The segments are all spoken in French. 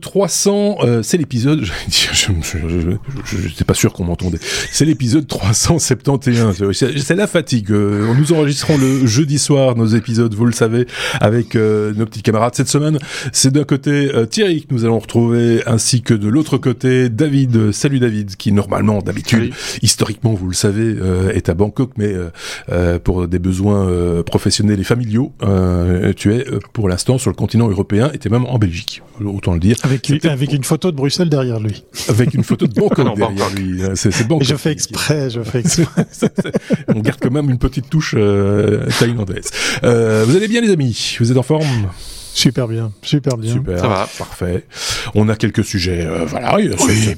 300, euh, c'est l'épisode, je n'étais pas sûr qu'on m'entendait, c'est l'épisode 371, c'est la fatigue, euh, nous enregistrons le jeudi soir nos épisodes, vous le savez, avec euh, nos petits camarades. Cette semaine, c'est d'un côté Thierry que nous allons retrouver, ainsi que de l'autre côté David, salut David, qui normalement, d'habitude, historiquement, vous le savez, est à Bangkok, mais pour des besoins professionnels et familiaux, tu es pour l'instant sur le continent européen, et tu es même en Belgique autant le dire. Avec, avec une photo de Bruxelles derrière lui. Avec une photo de Bangkok derrière lui. C'est bon. Je fais exprès, je fais exprès. On garde quand même une petite touche euh, thaïlandaise. Euh, vous allez bien les amis? Vous êtes en forme? Super bien, super bien. Super, ça va. Parfait. On a quelques sujets, euh, voilà,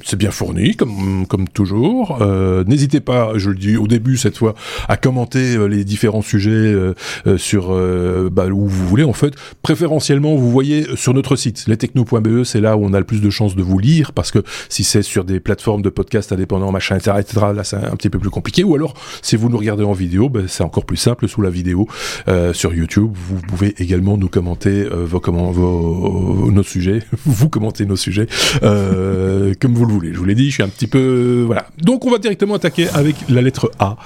c'est bien fourni, comme, comme toujours. Euh, N'hésitez pas, je le dis au début cette fois, à commenter euh, les différents sujets euh, euh, sur bah, où vous voulez. En fait, préférentiellement, vous voyez sur notre site, lestechno.be, c'est là où on a le plus de chances de vous lire, parce que si c'est sur des plateformes de podcast indépendants, machin, etc., etc., là c'est un petit peu plus compliqué. Ou alors, si vous nous regardez en vidéo, ben, c'est encore plus simple sous la vidéo sur YouTube. Vous pouvez également nous commenter vos, comment, nos sujets, vous commentez nos sujets euh, comme vous le voulez. Je vous l'ai dit, je suis un petit peu voilà. Donc on va directement attaquer avec la lettre A,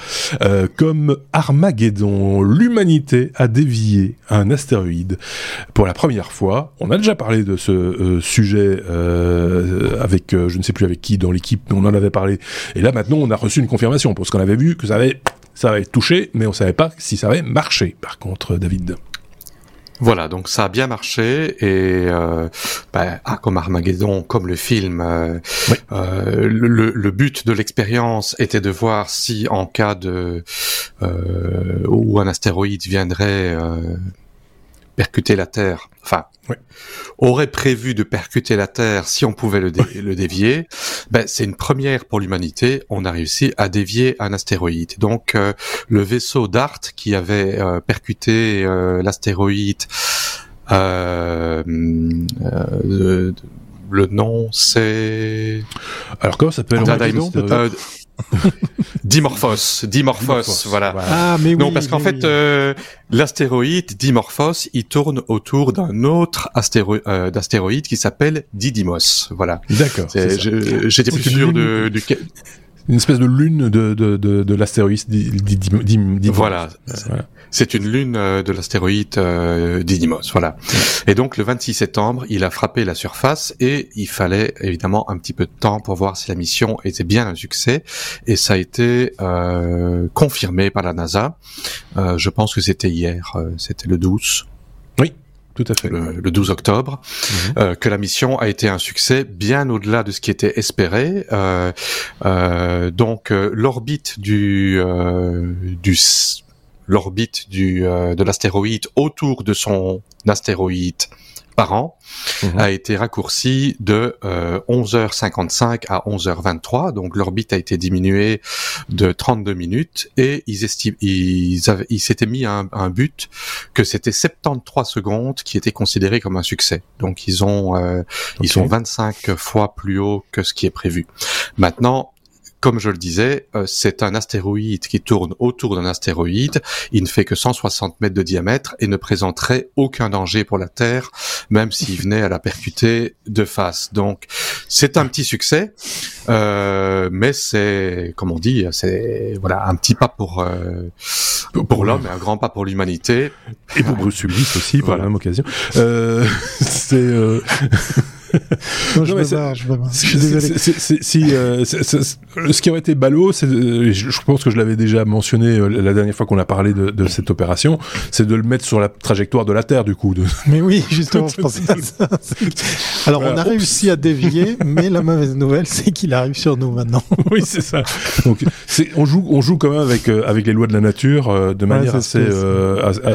euh, comme Armageddon. L'humanité a dévié un astéroïde pour la première fois. On a déjà parlé de ce euh, sujet avec, je ne sais plus avec qui dans l'équipe, mais on en avait parlé. Et là maintenant, on a reçu une confirmation parce qu'on avait vu que ça avait ça touché, mais on savait pas si ça avait marché. Par contre, David. Voilà, donc ça a bien marché et euh, bah, ah, comme Armageddon, comme le film, euh, euh, le, le, but de l'expérience était de voir si en cas de euh, où un astéroïde viendrait euh, percuter la Terre, enfin, aurait prévu de percuter la Terre si on pouvait le, le dévier, ben, c'est une première pour l'humanité. On a réussi à dévier un astéroïde. Donc, euh, le vaisseau DART qui avait euh, percuté euh, l'astéroïde, le nom c'est... Alors comment s'appelle? Dimorphos, Dimorphos, voilà. Ah, mais oui, non, parce qu'en fait, euh, l'astéroïde Dimorphos, il tourne autour d'un autre euh, d'astéroïde qui s'appelle Didymos, voilà. D'accord. J'étais plus sûr de, du une espèce de lune de, de, de, de l'astéroïde Didymos. Voilà. voilà. C'est une lune euh, de l'astéroïde euh, Didymos, voilà. Et donc le 26 septembre, il a frappé la surface et il fallait évidemment un petit peu de temps pour voir si la mission était bien un succès. Et ça a été euh, confirmé par la NASA. Euh, je pense que c'était hier, euh, c'était le 12. Tout à fait. Le, 12 octobre, mhm. euh, que la mission a été un succès bien au-delà de ce qui était espéré. Euh, euh, donc l'orbite du du l'orbite du euh, de l'astéroïde autour de son astéroïde par an mhm. a été raccourci de 11h55 euh, à 11h23. Donc l'orbite a été diminuée de 32 minutes et ils estiment, ils, ils s'étaient mis un, un but que c'était 73 secondes qui était considéré comme un succès. Donc ils ont euh, ils sont 25 fois plus haut que ce qui est prévu. Maintenant comme je le disais, euh, c'est un astéroïde qui tourne autour d'un astéroïde. Il ne fait que 160 mètres de diamètre et ne présenterait aucun danger pour la Terre, même s'il venait à la percuter de face. Donc, c'est un petit succès, euh, mais c'est, comme on dit, c'est voilà un petit pas pour euh, pour l'homme et un grand pas pour l'humanité. Et pour Bruce Willis aussi, par la même occasion. c'est non, je, je suis désolé. Si, euh, ce qui aurait été ballot, c'est, euh, je pense que je l'avais déjà mentionné euh, la dernière fois qu'on a parlé de, de cette opération, c'est de le mettre sur la trajectoire de la Terre, du coup. De... Mais oui, justement, je pensais à ça. Alors, on a réussi à dévier, mais la mauvaise nouvelle, c'est qu'il arrive sur nous maintenant. oui, c'est ça. Donc, on joue, on joue quand même avec avec les lois de la nature de manière assez,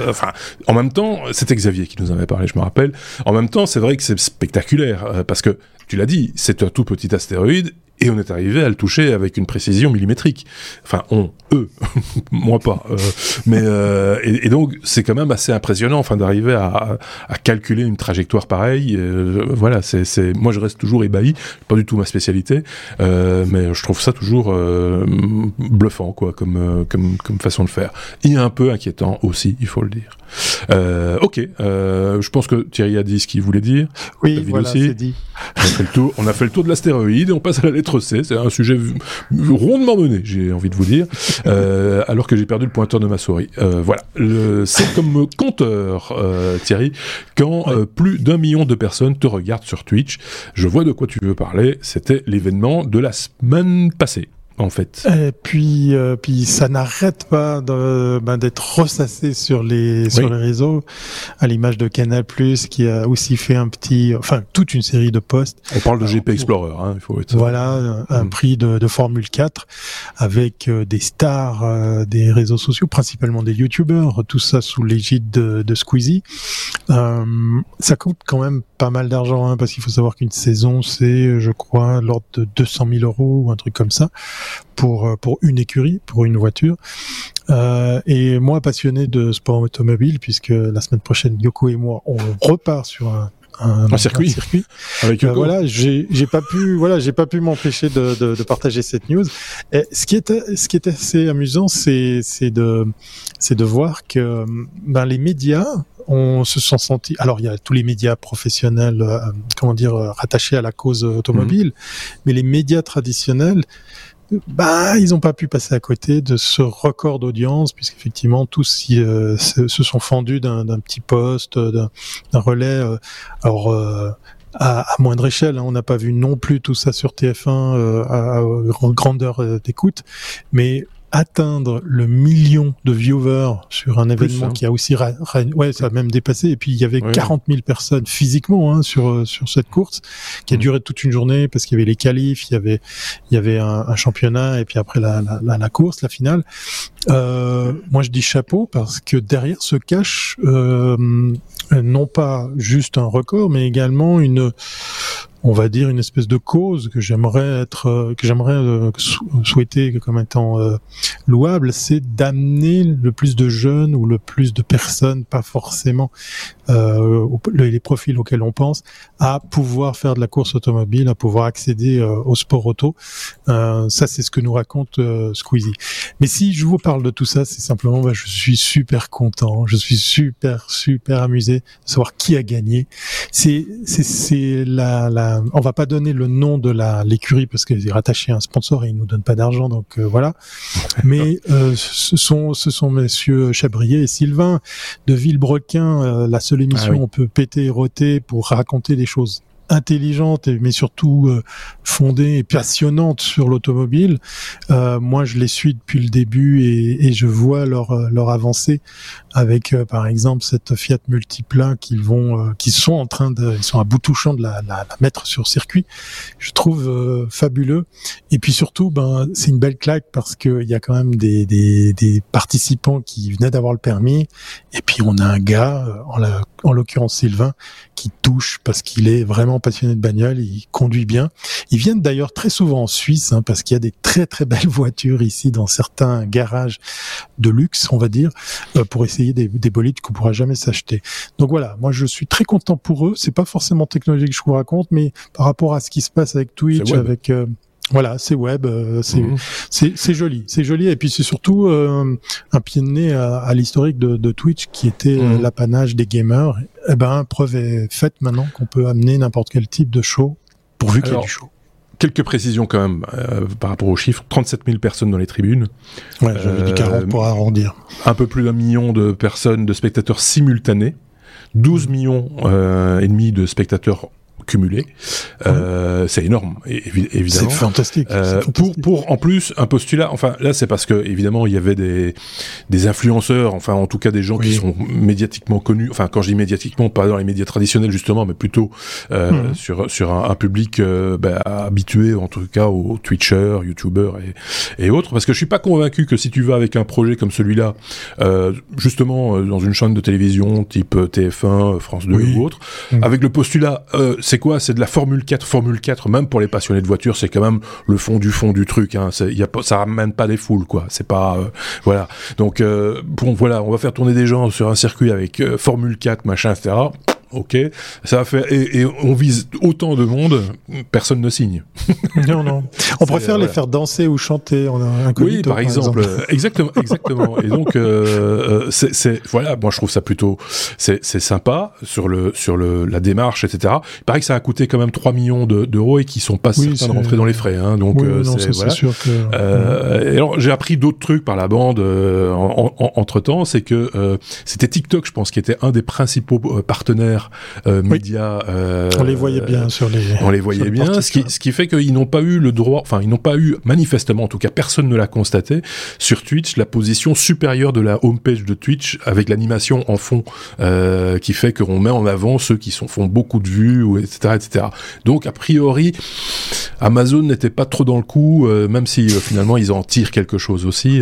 enfin, en même temps, c'était Xavier qui nous avait parlé, je me rappelle. En même temps, c'est vrai que c'est spectaculaire euh, parce que tu l'as dit, c'est un tout petit astéroïde. Et on est arrivé à le toucher avec une précision millimétrique. Enfin, on, eux, moi pas. Euh, mais euh, et, donc c'est quand même assez impressionnant, enfin, d'arriver à, à, calculer une trajectoire pareille. Euh, voilà, c'est, c'est, moi je reste toujours ébahi, pas du tout ma spécialité, euh, mais je trouve ça toujours euh, bluffant, quoi, comme comme comme façon de faire. Et un peu inquiétant aussi, il faut le dire. Euh, ok, euh, je pense que Thierry a dit ce qu'il voulait dire. Oui, voilà, c'est dit. On a, fait le tour, on a fait le tour de l'astéroïde et on passe à la lettre C'est un sujet rondement mené, j'ai envie de vous dire, euh, alors que j'ai perdu le pointeur de ma souris. Euh, voilà, c'est comme compteur, euh, Thierry, quand plus d'un million de personnes te regardent sur Twitch. Je vois de quoi tu veux parler. C'était l'événement de la semaine passée en fait. Et puis, euh, puis ça n'arrête pas de, ben, d'être ressassé sur les sur les réseaux, à l'image de Canal qui a aussi fait un petit, enfin toute une série de posts. On parle de GP Explorer, hein, il faut être. Voilà, un mm. prix de, de, Formule 4 avec euh, des stars euh, des réseaux sociaux, principalement des YouTubers, tout ça sous l'égide de, de Squeezie. ça coûte quand même pas mal d'argent, hein, parce qu'il faut savoir qu'une saison, c'est, je crois, l'ordre de 200 000 euros ou un truc comme ça pour euh, pour une écurie, pour une voiture. Euh, et moi, passionné de sport automobile, puisque la semaine prochaine, Yoko et moi, on repart sur un un, circuit. circuit. Avec euh, voilà, j'ai j'ai pas pu voilà, j'ai pas pu m'empêcher de, de, de, partager cette news. Et ce qui est ce qui est assez amusant, c'est c'est de c'est de voir que ben les médias on se sont sentis. Alors il y a tous les médias professionnels, euh, comment dire, rattachés à la cause automobile, mhm. mais les médias traditionnels bah, ils n'ont pas pu passer à côté de ce record d'audience, puisqu'effectivement tous euh, se, sont fendus d'un petit poste, d'un relais. Euh, alors euh, à, moindre échelle, hein, on n'a pas vu non plus tout ça sur TF1 à, à, grandeur d'écoute, mais atteindre le million de viewers sur un événement hein. qui a aussi ouais ça a même dépassé et puis il y avait 40 000 personnes physiquement hein, sur euh, sur cette course qui a mm. duré toute une journée parce qu'il y avait les qualifs il y avait il y avait un, championnat et puis après la, la, la, course la finale euh, moi je dis chapeau parce que derrière se cache euh, non pas juste un record mais également une on va dire une espèce de cause que j'aimerais être euh, que j'aimerais euh, souhaiter comme étant euh, louable c'est d'amener le plus de jeunes ou le plus de personnes pas forcément les profils auxquels on pense à pouvoir faire de la course automobile à pouvoir accéder au sport auto. Ça c'est ce que nous raconte Squeezie. Mais si je vous parle de tout ça c'est simplement bah, je suis super content je suis super super amusé de savoir qui a gagné. C'est c'est c'est la, la euh, on va pas donner le nom de la l'écurie parce qu'elle est rattachée à un sponsor et ils nous donnent pas d'argent, donc euh, voilà. Mais euh, ce sont ce sont messieurs Chabrier et Sylvain de Villebrequin, la seule émission ah on peut péter et roter pour raconter des choses intelligente mais surtout euh, fondée et passionnante sur l'automobile. Euh, moi, je les suis depuis le début et, et je vois leur euh, leur avancée avec, euh, par exemple, cette Fiat Multipla qu'ils vont, qui sont en train de, ils sont à bout touchant de la, la, la mettre sur circuit. Je trouve fabuleux. Et puis surtout, ben, c'est une belle claque parce que il y a quand même des, des, des participants qui venaient d'avoir le permis. Et puis on a un gars, en en l'occurrence Sylvain, qui touche parce qu'il est vraiment passionné de bagnole, il conduit bien. Ils viennent d'ailleurs très souvent en Suisse hein, parce qu'il y a des très très belles voitures ici dans certains garages de luxe, on va dire, euh, pour essayer des, des bolides qu'on pourra jamais s'acheter. Donc voilà, moi je suis très content pour eux. C'est pas forcément technologique que je vous raconte, mais par rapport à ce qui se passe avec Twitch, avec euh, voilà, c'est web, euh, mhm. c'est c'est joli, c'est joli et puis c'est surtout euh, un pied de nez à, l'historique de, de, Twitch qui était euh, mhm. l'apanage des gamers. Eh ben, preuve est faite maintenant qu'on peut amener n'importe quel type de show pourvu qu'il y ait du show. Quelques précisions quand même par rapport aux chiffres. 37 000 personnes dans les tribunes. Ouais, j'avais dit 40 pour arrondir. Un peu plus d'un million de personnes, de spectateurs simultanés. 12 millions et demi de spectateurs cumulé. Euh, c'est énorme, évidemment. C'est fantastique, euh, Pour, pour en plus un postulat. Enfin là, c'est parce que évidemment il y avait des des influenceurs, enfin en tout cas des gens qui sont médiatiquement connus. Enfin quand je dis médiatiquement, pas dans les médias traditionnels justement, mais plutôt euh, mhm. sur sur un, public euh, bah, habitué en tout cas aux Twitchers, YouTubers et, et autres. Parce que je suis pas convaincu que si tu vas avec un projet comme celui-là, euh, justement dans une chaîne de télévision type TF1, France 2 ou autre, mhm. avec le postulat, c'est c'est quoi? C'est de la Formule 4. Formule 4, même pour les passionnés de voiture, c'est quand même le fond du fond du truc. Hein. Y a ça ramène pas des foules, quoi. C'est pas, voilà. Donc bon, voilà, on va faire tourner des gens sur un circuit avec Formule 4, machin, etc ok, ça va faire et, on vise autant de monde, personne ne signe. non, non. On préfère les faire danser ou chanter. Un oui, par, exemple. exactement, exactement. et donc, euh, euh c'est voilà, moi je trouve ça plutôt c'est sympa sur le sur le la démarche, etc. Il paraît que ça a coûté quand même 3 millions d'euros et qui sont pas certains de rentrer dans les frais. Hein, donc, euh, c'est voilà. sûr que. Euh, alors j'ai appris d'autres trucs par la bande euh, entre temps, c'est que c'était TikTok, je pense, qui était un des principaux partenaires euh, médias. Euh, on les voyait bien sur les. On les voyait bien, ce qui, ce qui fait qu'ils n'ont pas eu le droit, enfin ils n'ont pas eu manifestement, en tout cas personne ne l'a constaté sur Twitch, la position supérieure de la homepage de Twitch avec l'animation en fond euh, qui fait qu'on met en avant ceux qui sont, font beaucoup de vues, ou etc., etc. Donc a priori, Amazon n'était pas trop dans le coup, même si finalement ils en tirent quelque chose aussi.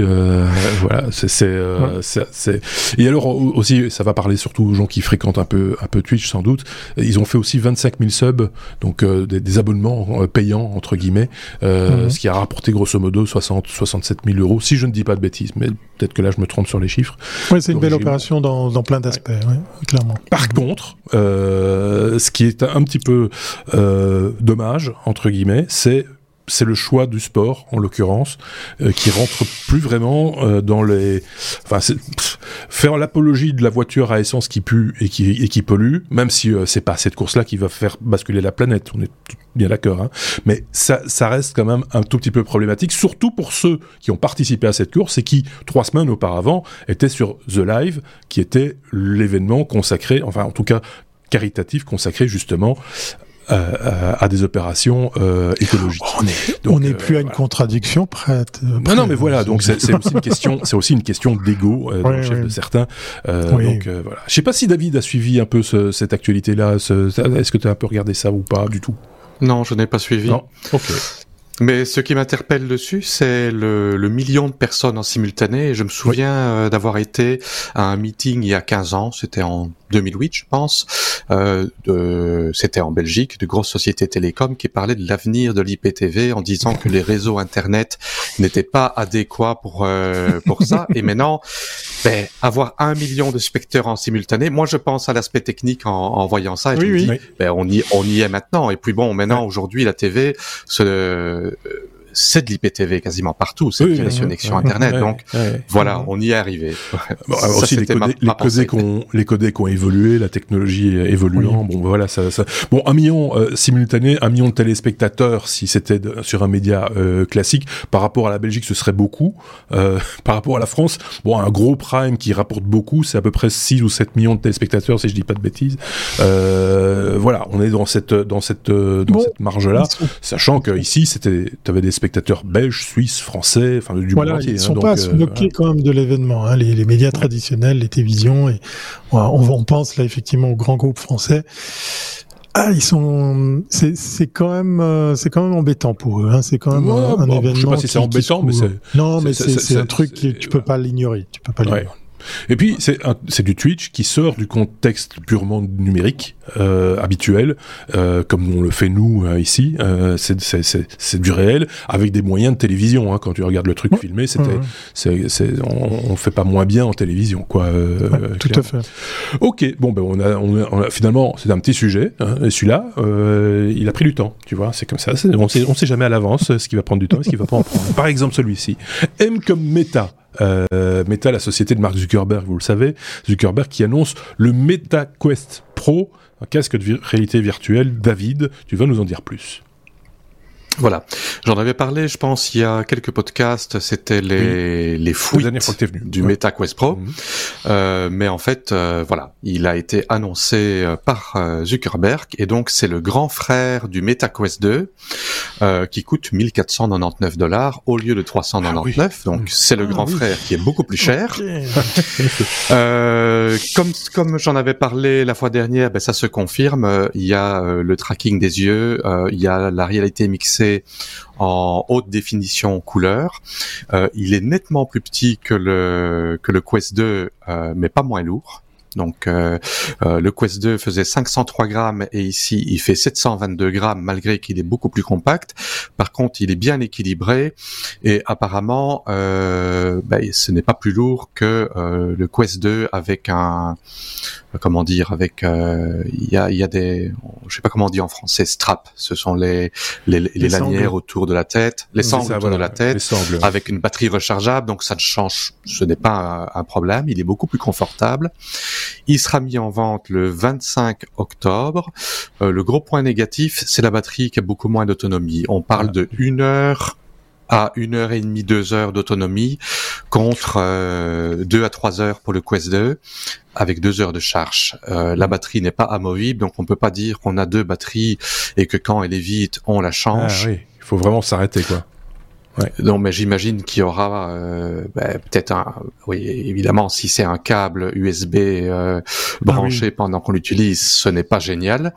Voilà, c'est c'est et alors aussi ça va parler surtout aux gens qui fréquentent un peu un peu Twitch sans doute. Ils ont fait aussi 25 000 subs, donc euh, des, abonnements euh, payants entre guillemets, euh, mhm. ce qui a rapporté grosso modo 60 67 000 euros, si je ne dis pas de bêtises, mais peut-être que là je me trompe sur les chiffres. Oui, c'est une belle opération dans, dans plein d'aspects, clairement. Par contre, ce qui est un petit peu dommage entre guillemets, c'est c'est le choix du sport en l'occurrence euh, qui rentre plus vraiment euh, dans les enfin faire l'apologie de la voiture à essence qui pue et qui et qui pollue même si euh, c'est pas cette course là qui va faire basculer la planète on est bien d'accord hein. mais ça ça reste quand même un tout petit peu problématique surtout pour ceux qui ont participé à cette course et qui trois semaines auparavant étaient sur The Live qui était l'événement consacré enfin en tout cas caritatif consacré justement euh, à des opérations euh, écologiques. on n'est plus à une contradiction prête. non, non, mais voilà. Donc c'est aussi une question, c'est aussi une question d'ego dans le chef de certains. Donc voilà. Je sais pas si David a suivi un peu cette actualité-là. Est-ce que tu as un peu regardé ça ou pas du tout? Non, je n'ai pas suivi. Non? Ok. Mais ce qui m'interpelle dessus, c'est le, le, million de personnes en simultané. Je me souviens d'avoir été à un meeting il y a 15 ans, c'était en 2008, je pense. Euh, C'était en Belgique, de grosses sociétés télécom qui parlaient de l'avenir de l'IPTV en disant que les réseaux Internet n'étaient pas adéquats pour euh, pour ça. Et maintenant, ben, avoir un million de spectateurs en simultané, moi je pense à l'aspect technique en, en, voyant ça. Et je me dis, ben, on y on y est maintenant. Et puis bon, maintenant aujourd'hui la TV se c'est de l'IPTV quasiment partout, c'est oui, une connexion Internet. donc voilà, on y est arrivé. Bon, aussi les, codés, les, codés ont, les codés ont évolué, la technologie évoluant. Bon voilà, ça, ça, bon un million euh, simultané, un million de téléspectateurs si c'était sur un média euh, classique. Par rapport à la Belgique, ce serait beaucoup. Euh, par rapport à la France, bon un gros prime qui rapporte beaucoup, c'est à peu près 6 ou 7 millions de téléspectateurs si je dis pas de bêtises. Euh, voilà, on est dans cette dans cette dans cette marge là, sachant que ici c'était, tu avais des spectateurs belges, suisses, français, enfin du voilà, monde entier. Ils sont hein, pas à se moquer quand même de l'événement. Hein, les, les, médias traditionnels, les télévisions, et on, on, pense là effectivement aux grands groupes français. Ah, ils sont, c'est quand même, euh, c'est quand même embêtant pour eux. Hein. C'est quand même un, événement. Je sais pas si c'est embêtant, mais c'est. Non, mais c'est un truc que tu peux pas l'ignorer. Tu peux pas l'ignorer. Et puis c'est du Twitch qui sort du contexte purement numérique euh, habituel, euh, comme on le fait nous euh, ici. C'est du réel avec des moyens de télévision. Hein. Quand tu regardes le truc filmé, c'était, c'est on, on, fait pas moins bien en télévision, quoi. Tout à fait. Ok, bon ben on a, on a, finalement c'est un petit sujet. Hein, et celui-là, il a pris du temps. Tu vois, c'est comme ça. On sait, on sait jamais à l'avance ce qui va prendre du temps et ce qui va pas en prendre. Par exemple celui-ci. M comme méta. Euh, Meta, la société de Mark Zuckerberg, vous le savez, Zuckerberg qui annonce le MetaQuest Pro, un casque de réalité virtuelle. David, tu vas nous en dire plus. Voilà, j'en avais parlé, je pense, il y a quelques podcasts. C'était les les fouilles du MetaQuest Pro, mhm. euh, mais en fait, euh, voilà, il a été annoncé euh, par euh, Zuckerberg et donc c'est le grand frère du MetaQuest 2 euh, qui coûte 1499 dollars au lieu de 399. Ah donc c'est le ah grand frère qui est beaucoup plus cher. comme comme j'en avais parlé la fois dernière, ben ça se confirme. Il y a le tracking des yeux, il y a la réalité mixée en haute définition couleur. Euh, il est nettement plus petit que le que le Quest 2, euh, mais pas moins lourd. Donc euh, euh, le Quest 2 faisait 503 grammes et ici il fait 722 grammes malgré qu'il est beaucoup plus compact. Par contre, il est bien équilibré et apparemment euh, ben, ce n'est pas plus lourd que le Quest 2 avec un comment dire avec il y a il y a des je sais pas comment on dit en français strap. Ce sont les les, les, lanières autour de la tête, les sangles autour de la tête, avec une batterie rechargeable. Donc ça ne change, ce n'est pas un, un problème. Il est beaucoup plus confortable. Il sera mis en vente le 25 octobre. Euh, le gros point négatif, c'est la batterie qui a beaucoup moins d'autonomie. On parle de une heure à une heure et demie, deux heures d'autonomie contre euh, deux à trois heures pour le Quest 2 avec deux heures de charge. Euh, la batterie n'est pas amovible, donc on peut pas dire qu'on a deux batteries et que quand elle est vide, on la change. Ah, oui. Il faut vraiment s'arrêter, quoi. Ouais. Non, mais j'imagine qu'il y aura euh, bah, peut-être un. Oui, évidemment, si c'est un câble USB euh, branché ah pendant qu'on l'utilise, ce n'est pas génial.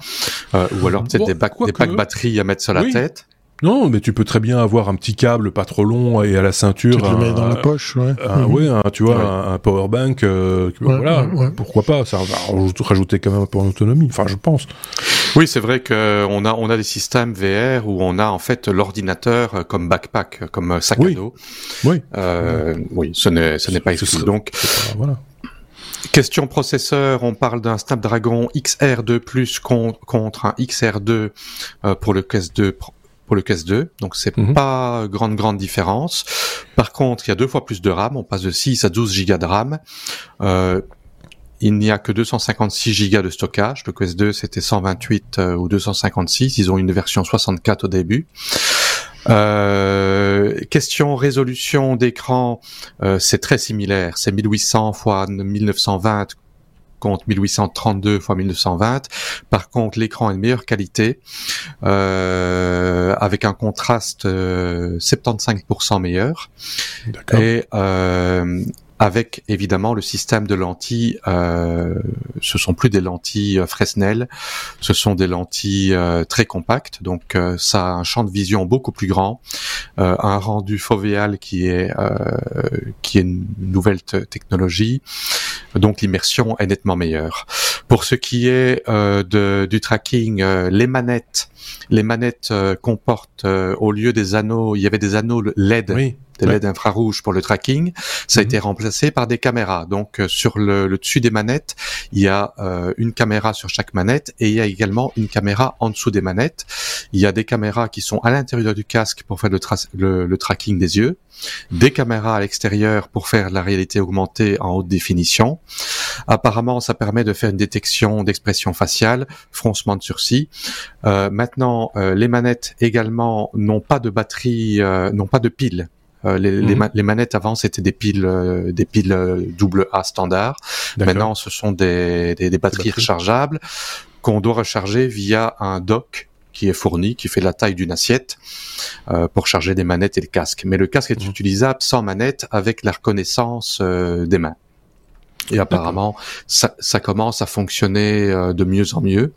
Euh, ou alors peut-être des, bacs, des packs batteries à mettre sur la tête. Non, mais tu peux très bien avoir un petit câble pas trop long et à la ceinture. Tu le mets dans la poche, ouais. Un, mhm. tu vois, un, power bank. Euh, voilà, pourquoi pas Ça va rajouter quand même un peu en autonomie. Enfin, je pense. Oui, c'est vrai qu'on a on a des systèmes VR où on a en fait l'ordinateur comme backpack, comme sac à dos. Oui. Euh, oui, ce n'est ce n'est pas exclu. Donc voilà. Question processeur, on parle d'un Snapdragon XR2 contre un XR2 euh, pour le QS2 pour le ks 2, donc c'est mhm. pas grande grande différence. Par contre, il y a deux fois plus de RAM, on passe de 6 à 12 gigas de RAM. Euh, il n'y a que 256 gigas de stockage. Le Quest 2 c'était 128 euh, ou 256. Ils ont une version 64 au début. Euh, question résolution d'écran, euh, c'est très similaire. C'est 1800 x 1920 contre 1832 x 1920. Par contre, l'écran est de meilleure qualité, euh, avec un contraste 75% euh, meilleur. Et euh, avec évidemment le système de lentilles. Euh, ce sont plus des lentilles euh, Fresnel, ce sont des lentilles euh, très compactes. Donc euh, ça a un champ de vision beaucoup plus grand, un rendu fovéal qui est qui est une nouvelle technologie. Donc l'immersion est nettement meilleure. Pour ce qui est de, du tracking, les manettes, les manettes comportent au lieu des anneaux, il y avait des anneaux LED. Oui des LED infrarouges pour le tracking. Ça a mhm. été remplacé par des caméras. Donc euh, sur le, dessus des manettes, il y a euh, une caméra sur chaque manette et il y a également une caméra en dessous des manettes. Il y a des caméras qui sont à l'intérieur du casque pour faire le, le, tracking des yeux, des caméras à l'extérieur pour faire la réalité augmentée en haute définition. Apparemment, ça permet de faire une détection d'expression faciale, froncement de sourcils. Euh, maintenant, euh, les manettes également n'ont pas de batterie, n'ont pas de pile euh, les, mhm. les, manettes avant c'était des piles, euh, des piles euh, double A standard. Maintenant, ce sont des, des, des batteries rechargeables qu'on doit recharger via un dock qui est fourni, qui fait la taille d'une assiette pour charger des manettes et le casque. Mais le casque est mhm. utilisable sans manette avec la reconnaissance des mains. Et apparemment, ça, ça, commence à fonctionner de mieux en mieux.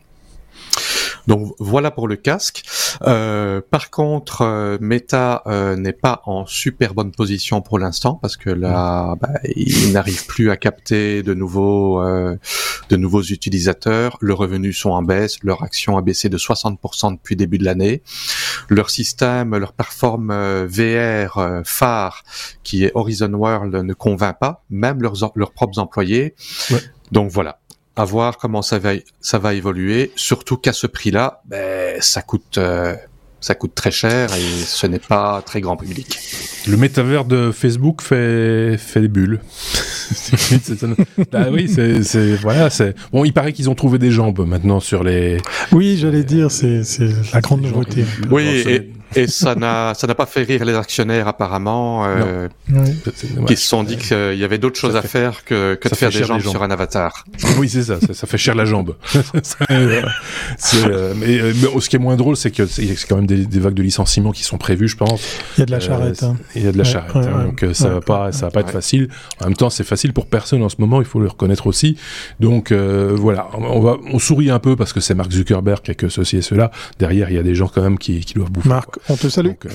Donc voilà pour le casque. Euh, par contre, euh, Meta euh, n'est pas en super bonne position pour l'instant parce que là, bah, il n'arrive plus à capter de nouveaux, de nouveaux utilisateurs. Leurs revenus sont en baisse, leur action a baissé de 60% depuis début de l'année. Leur système, leur plateforme VR phare qui est Horizon World ne convainc pas, même leurs, leurs propres employés. Donc voilà, à voir comment ça va, ça va évoluer. Surtout qu'à ce prix-là, ben, ça coûte, euh, ça coûte très cher et ce n'est pas très grand public. Le métavers de Facebook fait, fait des bulles. bah oui, c'est, voilà, c'est, bon, il paraît qu'ils ont trouvé des jambes maintenant sur les. Oui, j'allais dire, c'est, c'est la grande nouveauté. Oui, et, et ça n'a ça n'a pas fait rire les actionnaires apparemment, euh, qui se sont dit qu'il y avait d'autres choses à faire que, que de faire des jambes, sur un avatar. Oui, c'est ça, ça, fait cher la jambe. euh, mais, euh, mais, ce qui est moins drôle, c'est que c'est quand même des, des, vagues de licenciements qui sont prévues, je pense. Il y a de la charrette. Hein. Il y a de la charrette, hein, donc euh, ça va pas ça va pas être facile. En même temps, c'est facile pour personne en ce moment, il faut le reconnaître aussi. Donc euh, voilà, on va on sourit un peu parce que c'est Mark Zuckerberg qui a que ceci et cela. Derrière, il y a des gens quand même qui, qui doivent bouffer. Mark On te salue. Donc, euh,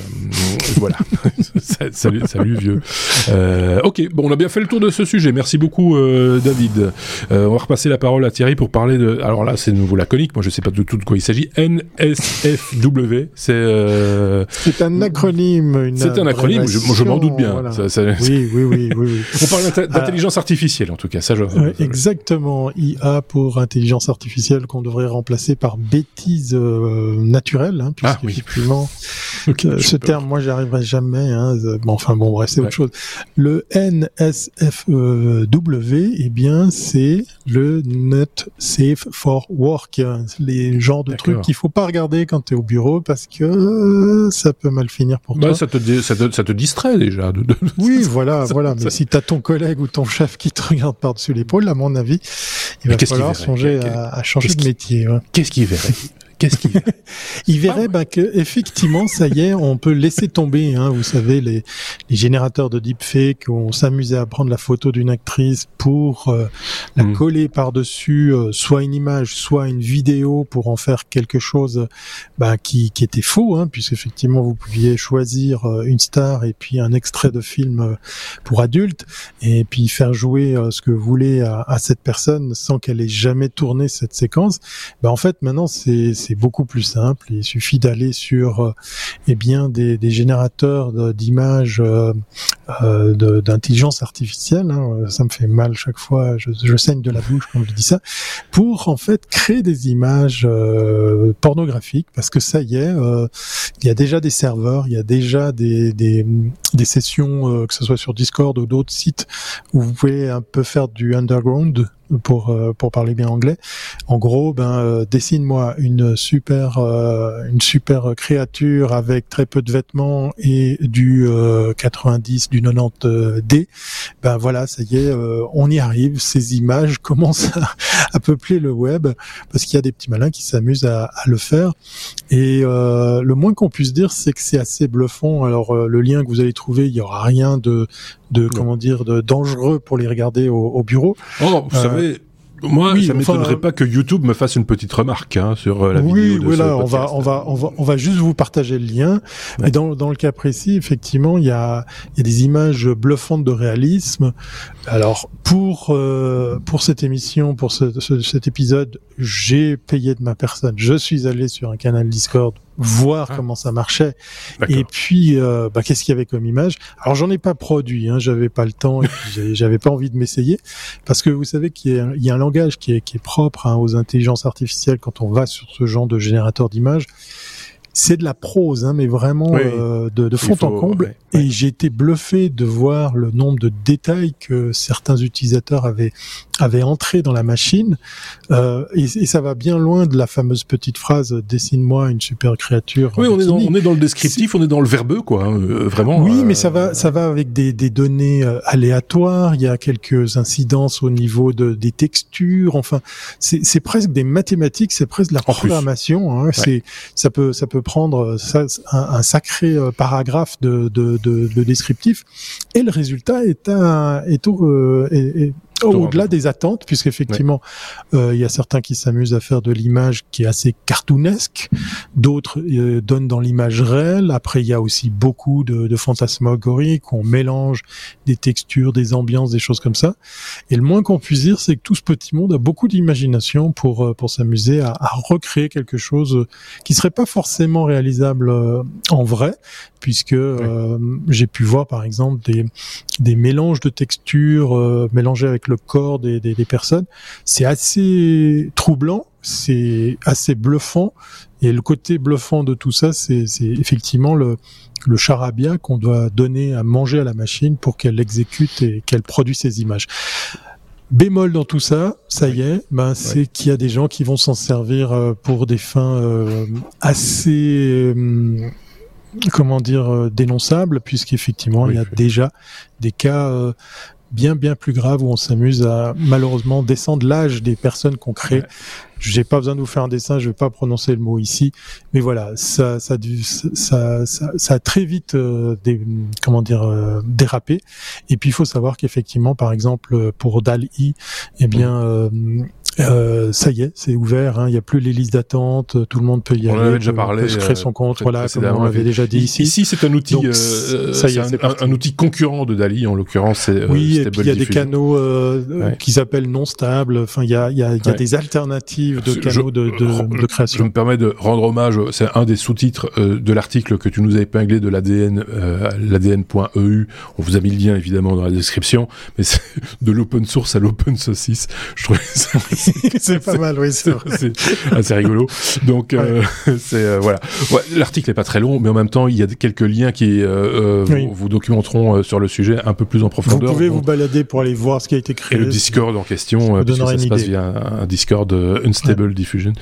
voilà. salut, salut vieux. Euh, ok, bon, on a bien fait le tour de ce sujet. Merci beaucoup, euh, David. On va repasser la parole à Thierry pour parler de. Alors là, c'est nouveau laconique. Moi, je sais pas du tout de quoi il s'agit. NSFW. C'est. C'est un acronyme. C'est un acronyme. Je, m'en doute bien. Oui, oui, oui. On parle d'inta- d'intelligence artificielle, en tout cas. Ça, exactement, IA pour intelligence artificielle qu'on devrait remplacer par bêtise naturelle, hein, Ah, euh, ce terme, moi, j'y arriverai jamais. Hein, euh, bon, enfin, bon, bref, c'est Ouais. autre chose. Le NSFW, eh bien, c'est le Net Safe for Work, les genres de trucs qu'il faut pas regarder quand tu es au bureau parce que euh, ça peut mal finir pour Bah, toi. ça te, ça te, ça te distrait déjà. De, de- Oui, voilà, ça- voilà. Mais si t'as ton collègue ou ton chef qui te regarde par-dessus l'épaule, à mon avis, il Mais va falloir songer à, à changer de métier. ouais. Qu'est-ce qu'il verrait Qu'est-ce qu'il verrait Il verrait bah, que effectivement, ça y est, on peut laisser tomber. Hein, vous savez, les, les générateurs de deepfake, on s'amusait à prendre la photo d'une actrice pour euh, la Mm. coller par-dessus, euh, soit une image, soit une vidéo, pour en faire quelque chose bah, qui, qui était faux, hein, puisqu'effectivement, vous pouviez choisir euh, une star et puis un extrait de film euh, pour adultes, et puis faire jouer euh, ce que vous voulez à, à cette personne sans qu'elle ait jamais tourné cette séquence. Bah, en fait, maintenant, c'est c'est beaucoup plus simple. Il suffit d'aller sur euh, eh bien des, générateurs d'images euh, euh, d'intelligence artificielle. hein. Ça me fait mal chaque fois. Je, saigne de la bouche quand je dis ça. Pour en fait créer des images pornographiques, parce que ça y est, il y a déjà des serveurs, il y a déjà des des, sessions, que ce soit sur Discord ou d'autres sites, où vous pouvez un peu faire du underground pour euh, pour parler bien anglais. En gros, ben euh, dessine-moi une super euh, une super créature avec très peu de vêtements et du euh, 90 du 90 D. Ben voilà, ça y est, euh, on y arrive. Ces images commencent à, peupler le web parce qu'il y a des petits malins qui s'amusent à, à le faire. Et euh, le moins qu'on puisse dire, c'est que c'est assez bluffant. Alors euh, le lien que vous allez trouver, il y aura rien de de comment dire de dangereux pour les regarder au, au bureau. Oh, vous Euh, savez, moi, oui, ça enfin, m'étonnerait pas que YouTube me fasse une petite remarque hein, sur euh, la oui, vidéo oui, ce là, on va, on va, on va, on va juste vous partager le lien. Ouais. Et dans, dans le cas précis, effectivement, il y a, il y a des images bluffantes de réalisme. Alors, pour, euh, pour cette émission, pour ce, ce- cet épisode, j'ai payé de ma personne. Je suis allé sur un canal Discord voir Ah. comment ça marchait. Et puis, euh, bah, qu'est-ce qu'il y avait comme image? Alors, j'en ai pas produit, hein, j'avais pas le temps et j'avais pas envie de m'essayer, parce que vous savez qu'il y, a- il y a un langage qui est, qui est propre hein, aux intelligences artificielles quand on va sur ce genre de générateur d'images. C'est de la prose, hein, mais vraiment Oui. euh, de, de fond en comble. ouais, ouais. Et j'ai été bluffé de voir le nombre de détails que certains utilisateurs avaient avaient entré dans la machine. Euh, et, et ça va bien loin de la fameuse petite phrase "dessine-moi une super créature". Oui, on est, dans, on est dans le descriptif, on est dans le verbeux, quoi. hein, euh, vraiment. Oui, euh, mais ça va, ça va avec des, des données euh, aléatoires. Il y a quelques incidences au niveau de, des textures. Enfin, c'est presque des mathématiques, c'est presque de la programmation. Hein. C'est ça peut ça peut prendre euh, un, sacré euh, paragraphe de, de, de, de descriptif, et le résultat est un est au euh, est- est au-delà des attentes, puisqu'effectivement, euh, il y a certains qui s'amusent à faire de l'image qui est assez cartoonesque, d'autres euh, donnent dans l'image réelle. Après, il y a aussi beaucoup de, de fantasmagorie, qu'on mélange des textures, des ambiances, des choses comme ça. Et le moins qu'on puisse dire, c'est que tout ce petit monde a beaucoup d'imagination pour euh, pour s'amuser à, à recréer quelque chose qui serait pas forcément réalisable euh, en vrai, puisque euh, j'ai pu voir par exemple des des mélanges de textures euh, mélangés avec le corps des, des, des personnes. C'est assez troublant, c'est assez bluffant. Et le côté bluffant de tout ça, c'est effectivement le, le charabia qu'on doit donner à manger à la machine pour qu'elle exécute et qu'elle produise ces images. Bémol dans tout ça, ça y est, ben c'est qu'il y a des gens qui vont s'en servir euh, pour des fins euh, assez euh, comment dire dénonçables, puisqu'effectivement Oui, il y a déjà des cas euh, bien bien plus graves où on s'amuse à malheureusement descendre l'âge des personnes qu'on crée. Ouais. J'ai pas besoin de vous faire un dessin, je vais pas prononcer le mot ici, mais voilà, ça ça dû- ça ça, ça a très vite euh, dé- comment dire euh, dérapé. Et puis il faut savoir qu'effectivement, par exemple, pour DAL-I, eh bien euh, Euh, ça y est, c'est ouvert. Hein, il n'y a plus les listes d'attente. Tout le monde peut y on aller. en avait déjà parlé. Peut se créer son compte. Voilà, comme on l'avait déjà dit ici. Ici, c'est un outil. Donc, euh, ça y est, un, un, outil concurrent de Dali. En l'occurrence, c'est oui. et puis il y a des canaux euh, ouais. qu'ils appellent non stables. Enfin, il y a, y a, y a ouais. des alternatives de canaux je, de, de, de, création. Je me permets de rendre hommage. C'est un des sous-titres euh, de l'article que tu nous as épinglé de l'ADN, euh, l'ADN.eu. On vous a mis le lien évidemment dans la description, mais c'est de l'open source à l'open saucisse. Je trouvais ça c'est pas mal, oui, c'est assez rigolo. Donc euh, c'est euh, voilà. Ouais, L'article est pas très long, mais en même temps, il y a quelques liens qui euh, oui. vous, vous, documenteront sur le sujet un peu plus en profondeur. Vous pouvez donc, vous balader pour aller voir ce qui a été créé. Et le Discord en question, puisque ça se passe via un, un Discord Unstable ouais. Diffusion.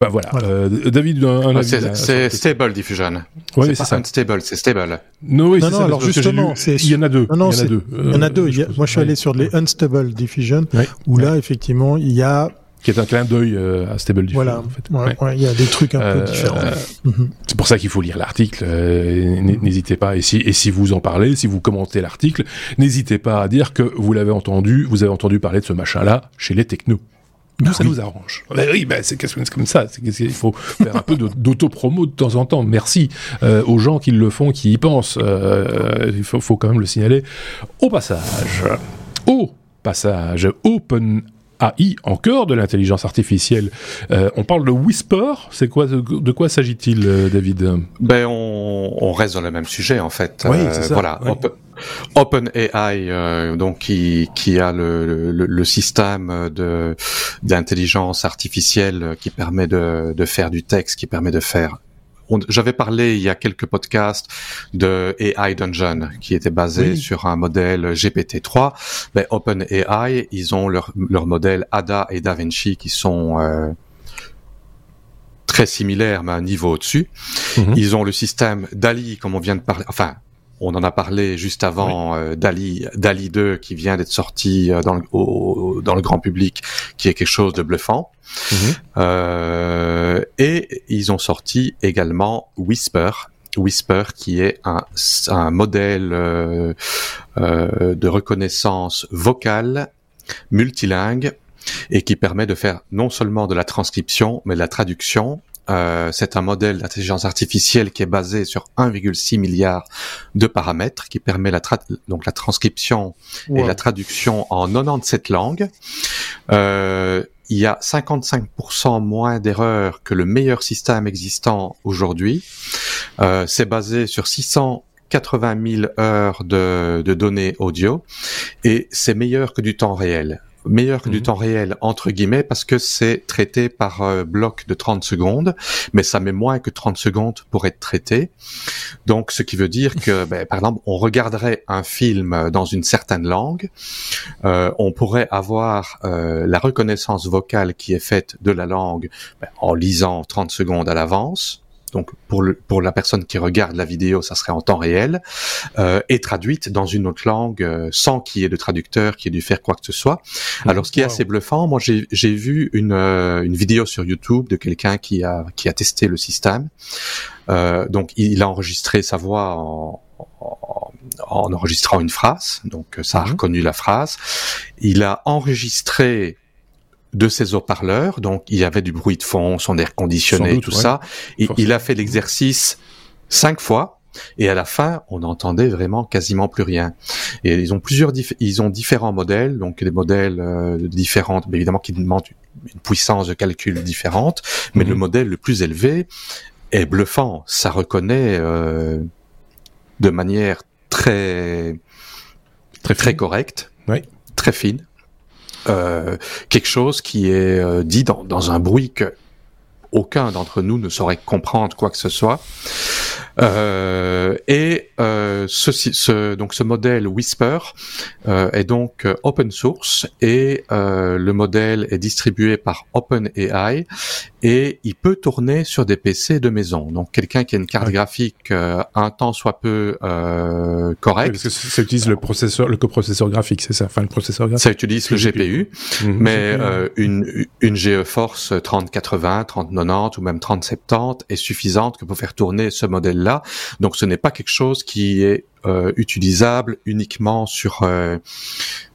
Bah, voilà. voilà. David, un, un C'est Stable Diffusion. Oui, c'est ça. Unstable, c'est Stable. Non, oui, non, non ça, alors justement, il y en a deux. Non, non, il y en a deux. Il y en a deux. Moi, je suis allé sur les Unstable Diffusion, où là, effectivement, il y a qui est un clin d'œil euh, à Stable Diffusion. Voilà, en fait. ouais, ouais. il y a des trucs un euh, peu différents. Euh, mm-hmm. C'est pour ça qu'il faut lire l'article. Euh, n'hésitez pas. Et si, et si vous en parlez, si vous commentez l'article, n'hésitez pas à dire que vous l'avez entendu, vous avez entendu parler de ce machin-là chez les technos. Nous, ah, ça oui. nous arrange. Ben oui, ben c'est comme ça? Il faut faire un peu d'auto-promo de temps en temps. Merci euh, aux gens qui le font, qui y pensent. Euh, il faut, faut, quand même le signaler. Au passage, au passage, Open AI, encore de l'intelligence artificielle. Euh, on parle de Whisper. C'est quoi de, quoi s'agit-il, euh, David? Ben, on, on, reste dans le même sujet en fait. Oui, c'est ça. Voilà. Oui. OpenAI, euh, donc qui, qui a le, le, le système de d'intelligence artificielle qui permet de, de faire du texte, qui permet de faire j'avais parlé il y a quelques podcasts de AI Dungeon qui était basé oui. sur un modèle GPT-3. Ben, OpenAI, ils ont leur, leur modèle Ada et DaVinci qui sont euh, très similaires mais à un niveau au-dessus. Mm -hmm. Ils ont le système DALI comme on vient de parler, enfin on en a parlé juste avant oui. euh, Dali, Dali 2 qui vient d'être sorti euh, dans, le, au, dans le grand public, qui est quelque chose de bluffant. Mmh. Euh, et ils ont sorti également Whisper. Whisper qui est un, un modèle euh, de reconnaissance vocale multilingue et qui permet de faire non seulement de la transcription mais de la traduction euh, c'est un modèle d'intelligence artificielle qui est basé sur 1,6 milliard de paramètres, qui permet la donc la transcription wow. et la traduction en 97 langues. Euh, il y a 55% moins d'erreurs que le meilleur système existant aujourd'hui. Euh, c'est basé sur 600 80 000 heures de, de données audio et c'est meilleur que du temps réel meilleur que mmh. du temps réel entre guillemets parce que c'est traité par euh, bloc de 30 secondes mais ça met moins que 30 secondes pour être traité donc ce qui veut dire que ben, par exemple on regarderait un film dans une certaine langue euh, on pourrait avoir euh, la reconnaissance vocale qui est faite de la langue ben, en lisant 30 secondes à l'avance donc pour, le, pour la personne qui regarde la vidéo, ça serait en temps réel, euh, et traduite dans une autre langue euh, sans qu'il y ait de traducteur qui ait dû faire quoi que ce soit. Alors ce qui est assez bluffant, moi j'ai vu une, euh, une vidéo sur YouTube de quelqu'un qui a, qui a testé le système. Euh, donc il a enregistré sa voix en, en, en enregistrant une phrase, donc ça a mmh. reconnu la phrase. Il a enregistré de ses haut-parleurs, donc il y avait du bruit de fond, son air conditionné, doute, tout ouais. ça. Et il a fait l'exercice cinq fois. Et à la fin, on n'entendait vraiment quasiment plus rien. Et ils ont plusieurs, ils ont différents modèles, donc des modèles euh, différents, mais évidemment qui demandent une puissance de calcul différente. Mais le modèle le plus élevé est bluffant. Ça reconnaît euh, de manière très très, très correcte, oui. très fine quelque chose qui est euh, dit dans, dans, un bruit que aucun d'entre nous ne saurait comprendre quoi que ce soit. Euh, et euh, ce, ce, donc ce modèle Whisper euh, est donc euh, open source et euh, le modèle est distribué par OpenAI et il peut tourner sur des PC de maison. Donc quelqu'un qui a une carte ouais. graphique euh, un temps soit peu correcte. Oui, parce que ça utilise le processeur, le coprocesseur graphique, c'est ça. Enfin le processeur graphique. Ça utilise le GPU, GPU. Mmh, mais GPU. une une GeForce 3080, 3090 ou même 3070 est suffisante que pour faire tourner ce modèle-là. Donc ce n'est pas quelque chose qui est euh, utilisable uniquement sur euh,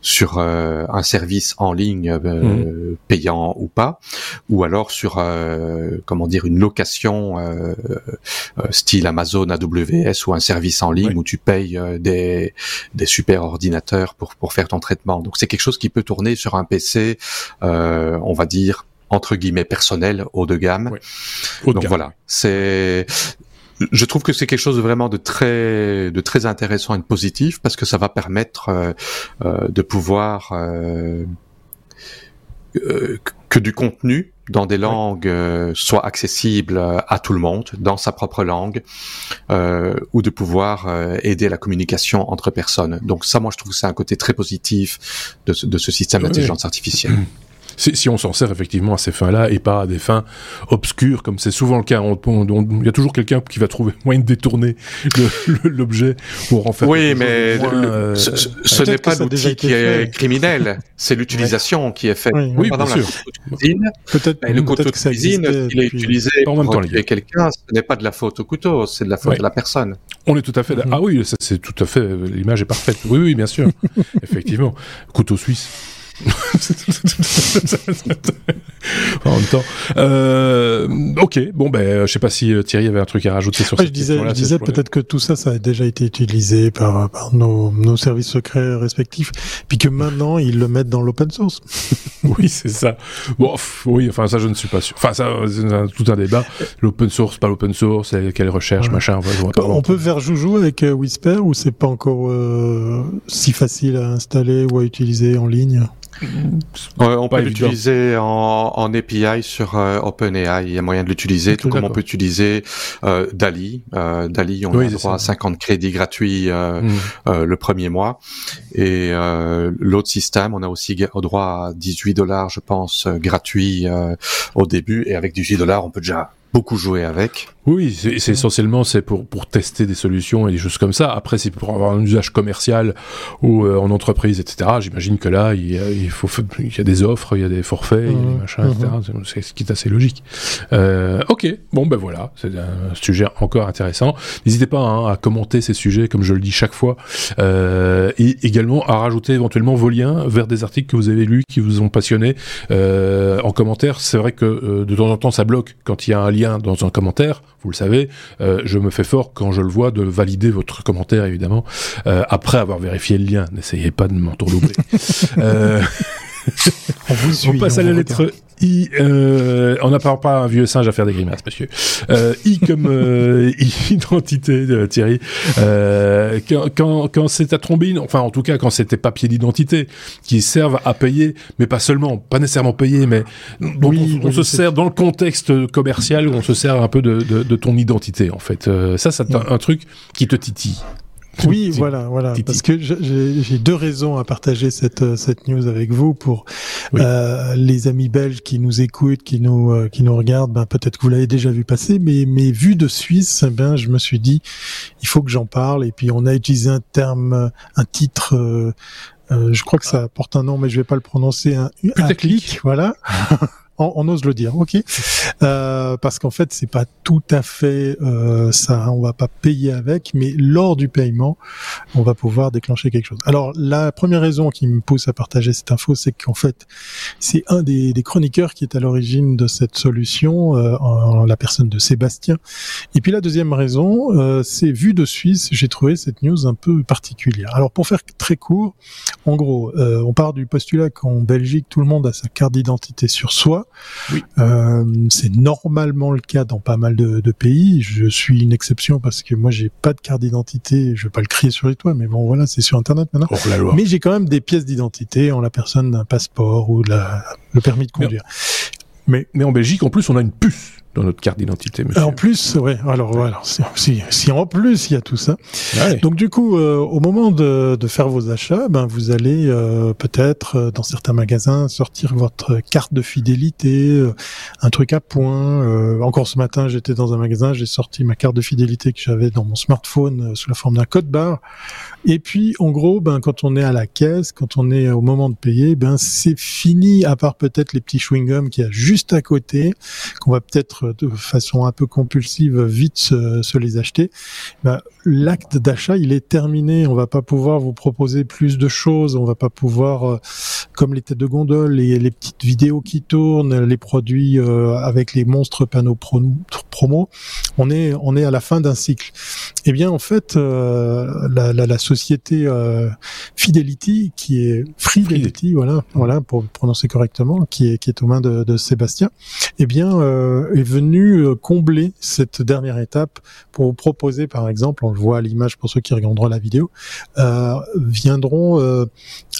sur euh, un service en ligne mmh. payant ou pas, ou alors sur comment dire une location style Amazon AWS ou un service en ligne où tu payes des des super ordinateurs pour pour faire ton traitement. Donc c'est quelque chose qui peut tourner sur un PC, on va dire entre guillemets personnel haut de gamme. Donc voilà, c'est je trouve que c'est quelque chose de vraiment de très de très intéressant et de positif parce que ça va permettre euh, euh de pouvoir euh, que du contenu dans des langues soit accessible à tout le monde dans sa propre langue ou de pouvoir aider la communication entre personnes. Donc ça, moi, je trouve que c'est un côté très positif de ce, de ce système d'intelligence artificielle. si, on s'en sert effectivement à ces fins-là et pas à des fins obscures, comme c'est souvent le cas. Il y a toujours quelqu'un qui va trouver moyen de détourner l'objet pour en faire. Oui, mais euh, ce, n'est pas l'outil qui est criminel, c'est l'utilisation qui est faite. Oui, bien sûr. Peut-être. Le couteau de cuisine, il est utilisé pour tuer quelqu'un, ce n'est pas de la faute au couteau, c'est de la faute de la personne. On est tout à fait. Mm-hmm. Ah oui, c'est tout à fait. L'image est parfaite. Oui, oui, bien sûr. Effectivement, couteau suisse. en même temps. Euh, ok, bon ben, je sais pas si euh, Thierry avait un truc à rajouter sur ouais, Je disais, je disais peut-être que tout ça, ça a déjà été utilisé par, par nos, nos services secrets respectifs, puis que maintenant ils le mettent dans l'open source. oui, c'est ça. Bon, oui, enfin ça, je ne suis pas sûr. Enfin ça, c'est tout un débat. L'open source, pas l'open source, quelle recherche, machin. On, peut faire joujou avec euh, Whisper ou c'est pas encore euh, si facile à installer ou à utiliser en ligne? On peut l'utiliser en, en, API sur euh, OpenAI. Il y a moyen de l'utiliser, tout comme on peut utiliser euh, Dali. Euh, Dali, on a droit à 50 crédits gratuits euh, euh, le premier mois. Et l'autre système, on a aussi droit à 18 dollars, je pense, gratuits au début. Et avec 18 dollars, on peut déjà beaucoup jouer avec. Oui, c'est essentiellement c'est pour pour tester des solutions et des choses comme ça. Après, c'est pour avoir un usage commercial ou euh, en entreprise, etc. J'imagine que là, il y, a, il faut il y a des offres, il y a des forfaits, il y a des mmh. etc. Mmh. C'est ce qui est assez logique. Euh, ok, bon ben voilà, c'est un sujet encore intéressant. N'hésitez pas hein, à commenter ces sujets, comme je le dis chaque fois, euh, et également à rajouter éventuellement vos liens vers des articles que vous avez lus, qui vous ont passionné euh, en commentaire. C'est vrai que euh, de temps en temps, ça bloque quand il y a un lien dans un commentaire vous le savez, euh, je me fais fort quand je le vois de valider votre commentaire évidemment euh, après avoir vérifié le lien. N'essayez pas de m'entourlouper. euh, on, on passe à la lettre I, euh, on n'apprend pas un vieux singe à faire des grimaces, monsieur. Euh, I comme euh, identité, de Thierry. Euh, quand, quand, quand c'est ta trombine, enfin en tout cas quand c'est tes papiers d'identité qui servent à payer, mais pas seulement, pas nécessairement payer, mais oui, on, se sert dans le contexte commercial, on se sert un peu de, de, de ton identité en fait. Euh, ça, c'est un, un truc qui te titille. Oui, voilà, voilà, parce que j'ai deux raisons à partager cette euh, cette news avec vous pour euh, les amis belges qui nous écoutent, qui nous euh, qui nous regardent. Ben peut-être que vous l'avez déjà vu passer, mais mais vu de Suisse, eh ben je me suis dit il faut que j'en parle. Et puis on a utilisé un terme, un titre. Euh, je crois que ça porte un nom, mais je vais pas le prononcer. Un, un clic, voilà. on, ose le dire, ok, euh, parce qu'en fait c'est pas tout à fait euh, ça, on va pas payer avec, mais lors du paiement, on va pouvoir déclencher quelque chose. Alors la première raison qui me pousse à partager cette info, c'est qu'en fait c'est un des, chroniqueurs qui est à l'origine de cette solution, euh, en, la personne de Sébastien. Et puis la deuxième raison, euh, c'est vu de Suisse, j'ai trouvé cette news un peu particulière. Alors pour faire très court, en gros, euh, on part du postulat qu'en Belgique tout le monde a sa carte d'identité sur soi. Oui. Euh, c'est normalement le cas dans pas mal de, de, pays. Je suis une exception parce que moi j'ai pas de carte d'identité. Je vais pas le crier sur les toits, mais bon voilà, c'est sur internet maintenant. Mais j'ai quand même des pièces d'identité en la personne d'un passeport ou de la, le permis de conduire. Mais, mais en Belgique, en plus, on a une puce dans notre carte d'identité. En plus, ouais. Alors voilà, si, si, en plus il y a tout ça. Donc du coup, euh, au moment de, de, faire vos achats, ben vous allez euh, peut-être euh, dans certains magasins sortir votre carte de fidélité, un truc à point. encore ce matin, j'étais dans un magasin, j'ai sorti ma carte de fidélité que j'avais dans mon smartphone sous la forme d'un code barre. Et puis, en gros, ben quand on est à la caisse, quand on est au moment de payer, ben c'est fini. À part peut-être les petits chewing-gums qu'il y a juste à côté, qu'on va peut-être de façon un peu compulsive vite se, se les acheter, ben, l'acte d'achat il est terminé. On va pas pouvoir vous proposer plus de choses. On va pas pouvoir, euh, comme les têtes de gondole, les, les, petites vidéos qui tournent, les produits euh, avec les monstres panneaux promo. On est on est à la fin d'un cycle. Eh bien en fait, euh, la, la, la, société Fidelity qui est Fidelity, voilà voilà pour prononcer correctement, qui est qui est aux mains de, de Sébastien, eh bien est venu combler cette dernière étape pour vous proposer par exemple, on le voit à l'image pour ceux qui regarderont la vidéo, euh, viendront euh,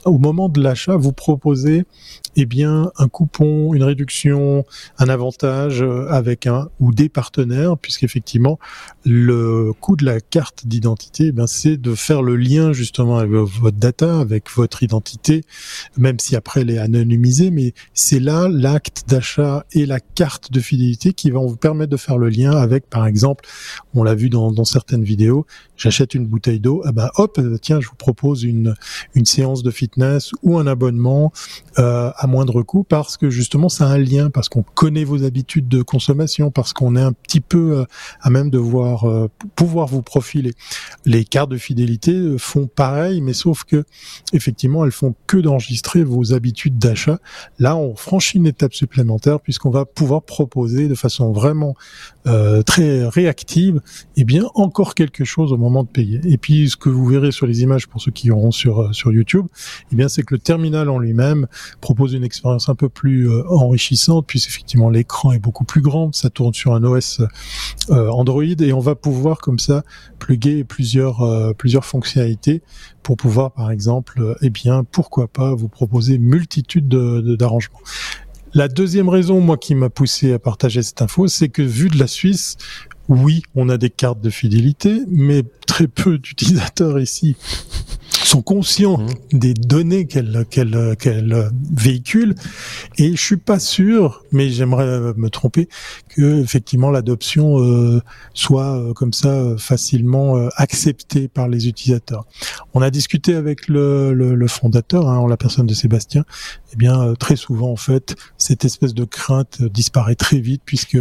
au moment de l'achat vous proposer eh bien un coupon, une réduction, un avantage euh, avec un ou des partenaires, puisqu'effectivement le coût de la carte d'identité, eh c'est de faire le lien justement avec votre data, avec votre identité, même si après elle est anonymisée, mais c'est là l'acte d'achat et la carte de fidélité qui vont vous permettre de faire le lien avec, par exemple, on l'a vu dans, dans certaines vidéos, j'achète une bouteille d'eau, ah ben hop, tiens, je vous propose une, une séance de fitness ou un abonnement euh, moindre coût parce que justement ça a un lien, parce qu'on connaît vos habitudes de consommation, parce qu'on est un petit peu euh, à même de voir euh, pouvoir vous profiler. Les cartes de fidélité euh, font pareil, mais sauf que effectivement elles font que d'enregistrer vos habitudes d'achat. Là, on franchit une étape supplémentaire puisqu'on va pouvoir proposer de façon vraiment très réactive, et eh bien encore quelque chose au moment de payer. Et puis ce que vous verrez sur les images pour ceux qui auront sur sur YouTube, eh bien c'est que le terminal en lui-même propose une expérience un peu plus euh, enrichissante, puisque effectivement l'écran est beaucoup plus grand, ça tourne sur un OS Android et on va pouvoir comme ça pluguer plusieurs plusieurs fonctionnalités pour pouvoir par exemple, eh bien pourquoi pas vous proposer multitude d'arrangements. La deuxième raison, moi, qui m'a poussé à partager cette info, c'est que vu de la Suisse, oui, on a des cartes de fidélité, mais très peu d'utilisateurs ici sont conscients mmh. des données qu'elle qu'elle qu'elle véhicule et je suis pas sûr mais j'aimerais me tromper que effectivement l'adoption euh, soit euh, comme ça euh, facilement euh, acceptée par les utilisateurs. On a discuté avec le, le, le fondateur hein, en la personne de Sébastien eh bien très souvent en fait cette espèce de crainte disparaît très vite puisque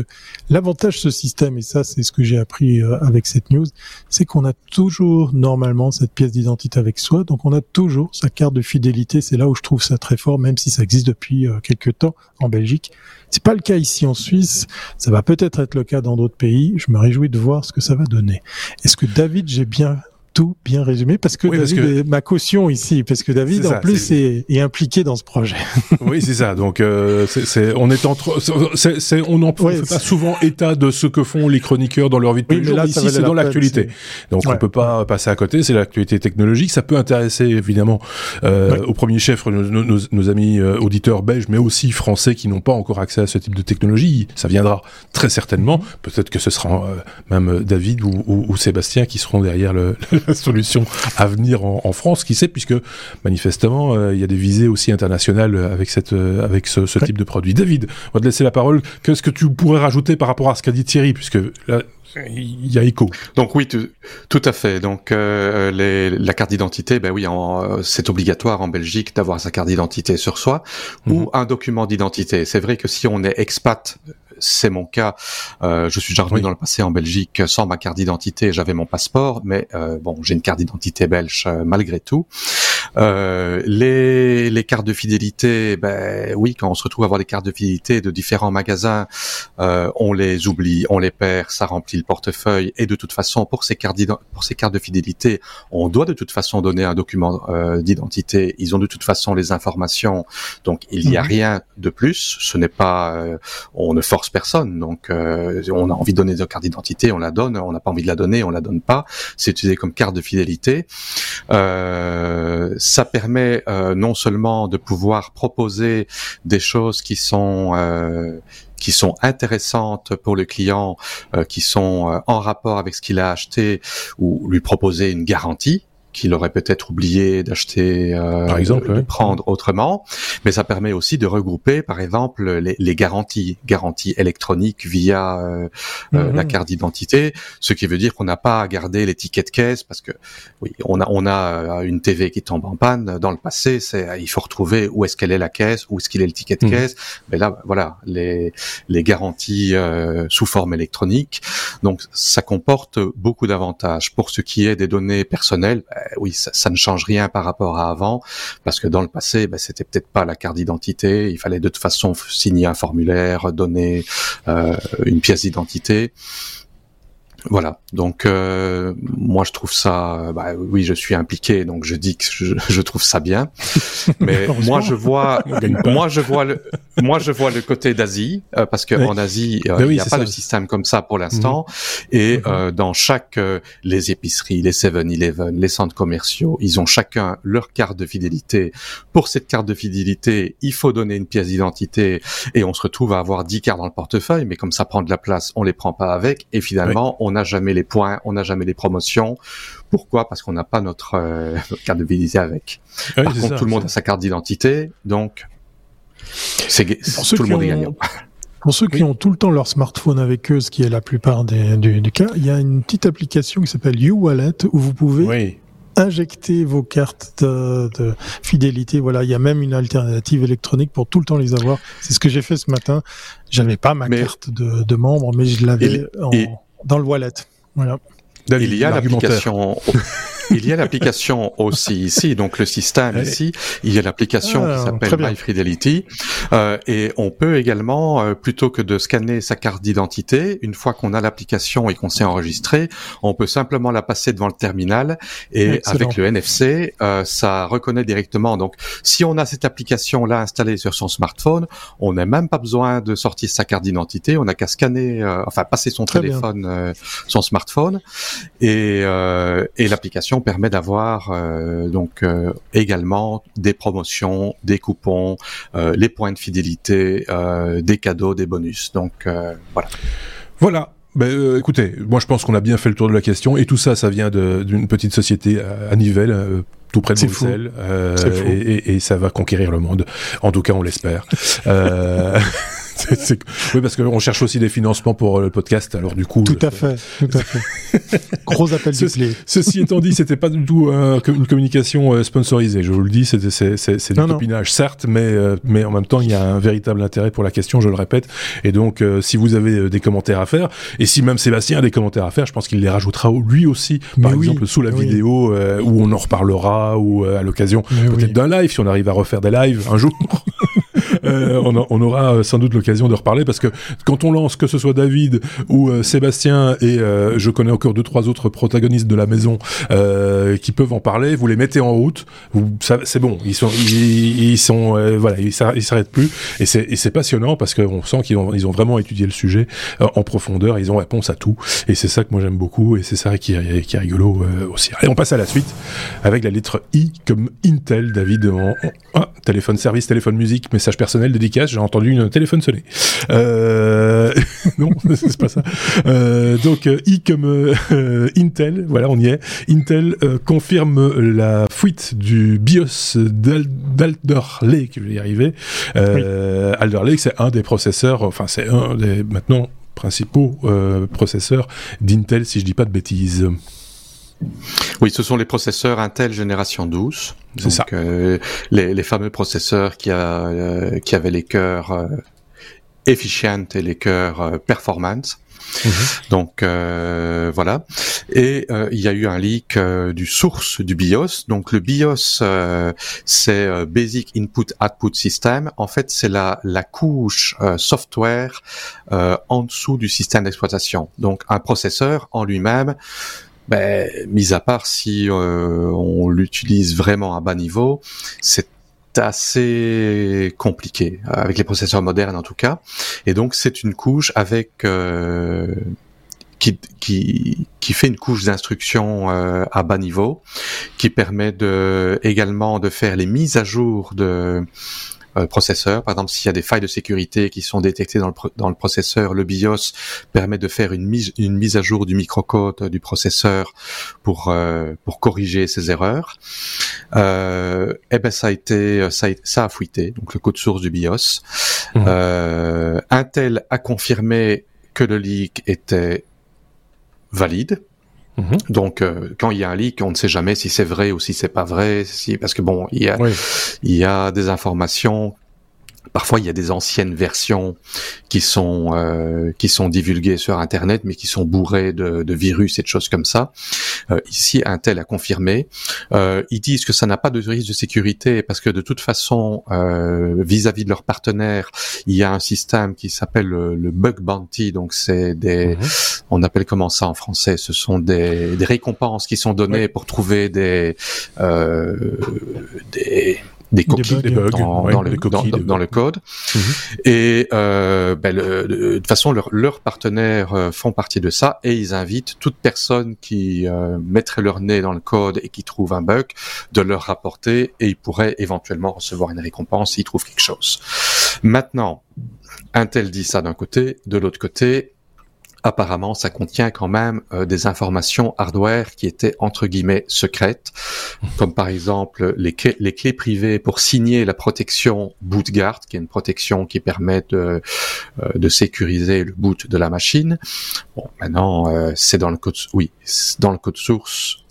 l'avantage de ce système et ça c'est ce que j'ai appris avec cette news, c'est qu'on a toujours normalement cette pièce d'identité avec soi donc on a toujours sa carte de fidélité. C'est là où je trouve ça très fort, même si ça existe depuis euh, quelques temps en Belgique. C'est pas le cas ici en Suisse. Ça va peut-être être le cas dans d'autres pays. Je me réjouis de voir ce que ça va donner. Est-ce que David, j'ai bien tout bien résumé parce que David ma caution ici parce que David en plus est... Est, impliqué dans ce projet. oui, c'est ça. Donc euh, c'est on est entre c'est on n'en fait pas souvent état de ce que font les chroniqueurs dans leur vie de tous les jours. Ici, c'est dans l'actualité. Donc on peut pas passer à côté. C'est l'actualité technologique. Ça peut intéresser évidemment euh, au premier chef nos, nos, nos amis euh, auditeurs belges, mais aussi français qui n'ont pas encore accès à ce type de technologie. Ça viendra très certainement. Peut-être que ce sera euh, même David ou, ou, ou, Sébastien qui seront derrière le solution à venir en, France, qui sait, puisque manifestement, euh, il y a des visées aussi internationales avec, cette, euh, avec ce, type de produit. David, on va te laisser la parole. Qu'est-ce que tu pourrais rajouter par rapport à ce qu'a dit Thierry, puisque là, il y a écho. Donc oui, tout, à fait. Donc euh, les, la carte d'identité, ben oui, c'est obligatoire en Belgique d'avoir sa carte d'identité sur soi ou mhm. un document d'identité. C'est vrai que si on est expat c'est mon cas. Euh, je suis déjà revenu dans le passé en Belgique sans ma carte d'identité. J'avais mon passeport, mais euh, bon, j'ai une carte d'identité belge euh, malgré tout. Euh, les, les cartes de fidélité, ben oui, quand on se retrouve à avoir des cartes de fidélité de différents magasins, euh, on les oublie, on les perd, ça remplit le portefeuille. Et de toute façon, pour ces cartes pour ces cartes de fidélité, on doit de toute façon donner un document euh, d'identité. Ils ont de toute façon les informations, donc il n'y a mhm. rien de plus. Ce n'est pas, euh, on ne force personne. Donc euh, on a envie de donner notre carte d'identité, on la donne. On n'a pas envie de la donner, on la donne pas. C'est utilisé comme carte de fidélité. Euh, ça permet euh, non seulement de pouvoir proposer des choses qui sont euh, qui sont intéressantes pour le client, euh, qui sont en rapport avec ce qu'il a acheté, ou lui proposer une garantie qu'il aurait peut-être oublié d'acheter, euh, par exemple, de prendre autrement. Mais ça permet aussi de regrouper, par exemple, les, les garanties, garanties électroniques via euh, euh la mhm. carte d'identité, ce qui veut dire qu'on n'a pas à garder l'étiquette caisse parce que oui, on a on a une TV qui tombe en panne. Dans le passé, c'est il faut retrouver où est-ce qu'elle est la caisse, où est-ce qu'il est l'étiquette mhm. caisse. Mais là, voilà, les les garanties euh, sous forme électronique. Donc ça comporte beaucoup d'avantages. Pour ce qui est des données personnelles, oui, ça, ça, ne change rien par rapport à avant, parce que dans le passé, ben, c'était peut-être pas la carte d'identité. Il fallait de toute façon signer un formulaire, donner euh, une pièce d'identité. Voilà. Donc euh, moi je trouve ça. Bah, oui, je suis impliqué, donc je dis que je, je trouve ça bien. Mais moi je vois, moi je vois le, moi je vois le côté d'Asie euh, parce que en Asie euh, ben il n'y a pas de système comme ça pour l'instant. Mhm. Et mhm. dans chaque les épiceries, les 7-Eleven, les centres commerciaux, ils ont chacun leur carte de fidélité. Pour cette carte de fidélité, il faut donner une pièce d'identité et on se retrouve à avoir 10 cartes dans le portefeuille, mais comme ça prend de la place, on les prend pas avec et finalement on n'a jamais les points, on n'a jamais les promotions. Pourquoi? Parce qu'on n'a pas notre, euh, carte de fidélité avec. Par contre, tout le monde a sa carte d'identité, donc c'est tout le monde est gagnant. Pour ceux qui ont tout le temps leur smartphone avec eux, ce qui est la plupart des, du, cas, il y a une petite application qui s'appelle YouWallet où vous pouvez injecter vos cartes de, fidélité. Voilà, il y a même une alternative électronique pour tout le temps les avoir. C'est ce que j'ai fait ce matin. J'avais pas ma carte de, de, membre, mais je l'avais dans le wallet. Voilà. il y a l'application il y a l'application aussi ici, donc le système ici. Il y a l'application qui ah, s'appelle MyFidelity euh, et on peut également, euh, plutôt que de scanner sa carte d'identité, une fois qu'on a l'application et qu'on s'est enregistré, on peut simplement la passer devant le terminal et avec le NFC, euh, ça reconnaît directement. Donc, si on a cette application là installée sur son smartphone, on n'a même pas besoin de sortir sa carte d'identité. On n'a qu'à scanner, euh, enfin passer son téléphone, euh, son smartphone et, et l'application permet d'avoir euh, donc euh, également des promotions, des coupons, euh, les points de fidélité, des cadeaux, des bonus. Donc voilà. Voilà, ben, écoutez, moi je pense qu'on a bien fait le tour de la question et tout ça, ça vient d'une petite société à, Nivelles, tout près de Bruxelles, et, et, ça va conquérir le monde. En tout cas, on l'espère. Oui, parce qu'on cherche aussi des financements pour euh, le podcast, alors du coup. Tout à fait, tout à fait. Gros appel du clé. Ceci étant dit, c'était pas du tout euh, une communication euh, sponsorisée. Je vous le dis, c'est du copinage, certes, mais, mais en même temps, il y a un véritable intérêt pour la question, je le répète. Et donc, si vous avez des commentaires à faire, et si même Sébastien a des commentaires à faire, je pense qu'il les rajoutera lui aussi, par exemple, sous la vidéo, où on en reparlera, ou à l'occasion peut-être d'un live, si on arrive à refaire des lives un jour. Euh, on, aura euh, sans doute l'occasion de reparler parce que quand on lance, que ce soit David ou euh, Sébastien et je connais encore deux trois autres protagonistes de la maison qui peuvent en parler, vous les mettez en route, c'est bon, ils sont, ils, sont, voilà, ils s'arrêtent plus et c'est passionnant parce qu'on sent qu'ils ont, ils ont vraiment étudié le sujet en profondeur, ils ont réponse à tout et c'est ça que moi j'aime beaucoup et c'est ça qui, qui est rigolo aussi. Allez, on passe à la suite avec la lettre I comme Intel, David. Ah, téléphone service, téléphone musique, message personnel dédicace, j'ai entendu une téléphone sonner. Euh... non, c'est pas ça. Euh, donc euh, I comme euh, Intel, voilà, on y est. Intel confirme la fuite du BIOS d'Alder Lake, je vais y arriver. Alder Lake, c'est un des processeurs, enfin c'est un des maintenant principaux processeurs d'Intel, si je dis pas de bêtises. Oui, ce sont les processeurs Intel génération 12. C'est ça. Euh, les, fameux processeurs qui, a, euh, qui avaient les cœurs euh, efficient et les cœurs performance. Mhm. Donc voilà. Et il y a eu un leak du source du BIOS. Donc le BIOS, c'est Basic Input Output System. En fait, c'est la, la couche software en dessous du système d'exploitation. Donc un processeur en lui-même ben, mis à part si euh, on l'utilise vraiment à bas niveau, c'est assez compliqué avec les processeurs modernes en tout cas. Et donc c'est une couche avec euh, qui, qui, qui, fait une couche d'instruction euh, à bas niveau, qui permet de également de faire les mises à jour de euh, processeur. Par exemple, s'il y a des failles de sécurité qui sont détectées dans le, dans le processeur, le BIOS permet de faire une mise, une mise à jour du microcode du processeur pour euh, pour corriger ces erreurs. Euh, et eh ben ça a été ça a, ça a fuité donc le code source du BIOS. Mmh. Euh, Intel a confirmé que le leak était valide. Mhm. Donc, euh, quand il y a un leak, on ne sait jamais si c'est vrai ou si c'est pas vrai, si parce que bon, il y a, il y a des informations Parfois, il y a des anciennes versions qui sont euh, qui sont divulguées sur Internet, mais qui sont bourrées de, de virus et de choses comme ça. Euh, ici, Intel a confirmé. Euh, ils disent que ça n'a pas de risque de sécurité parce que de toute façon, euh, vis-à-vis de leurs partenaires, il y a un système qui s'appelle le, bug bounty. Donc, c'est des, mhm. on appelle comment ça en français? Ce sont des, des récompenses qui sont données pour trouver des euh, des des coquilles des bugs, dans, dans, le, dans, le, code. Mhm. Et euh, ben le, de toute façon, leurs partenaires euh, font partie de ça et ils invitent toute personne qui euh, mettrait leur nez dans le code et qui trouve un bug de leur rapporter et ils pourraient éventuellement recevoir une récompense s'ils trouvent quelque chose. Maintenant, Intel dit ça d'un côté, de l'autre côté, apparemment ça contient quand même euh, des informations hardware qui étaient entre guillemets secrètes, comme par exemple les clés, privées pour signer la protection bootguard, qui est une protection qui permet de, euh, sécuriser le boot de la machine. Bon, maintenant euh, c'est dans le code, oui, dans le code source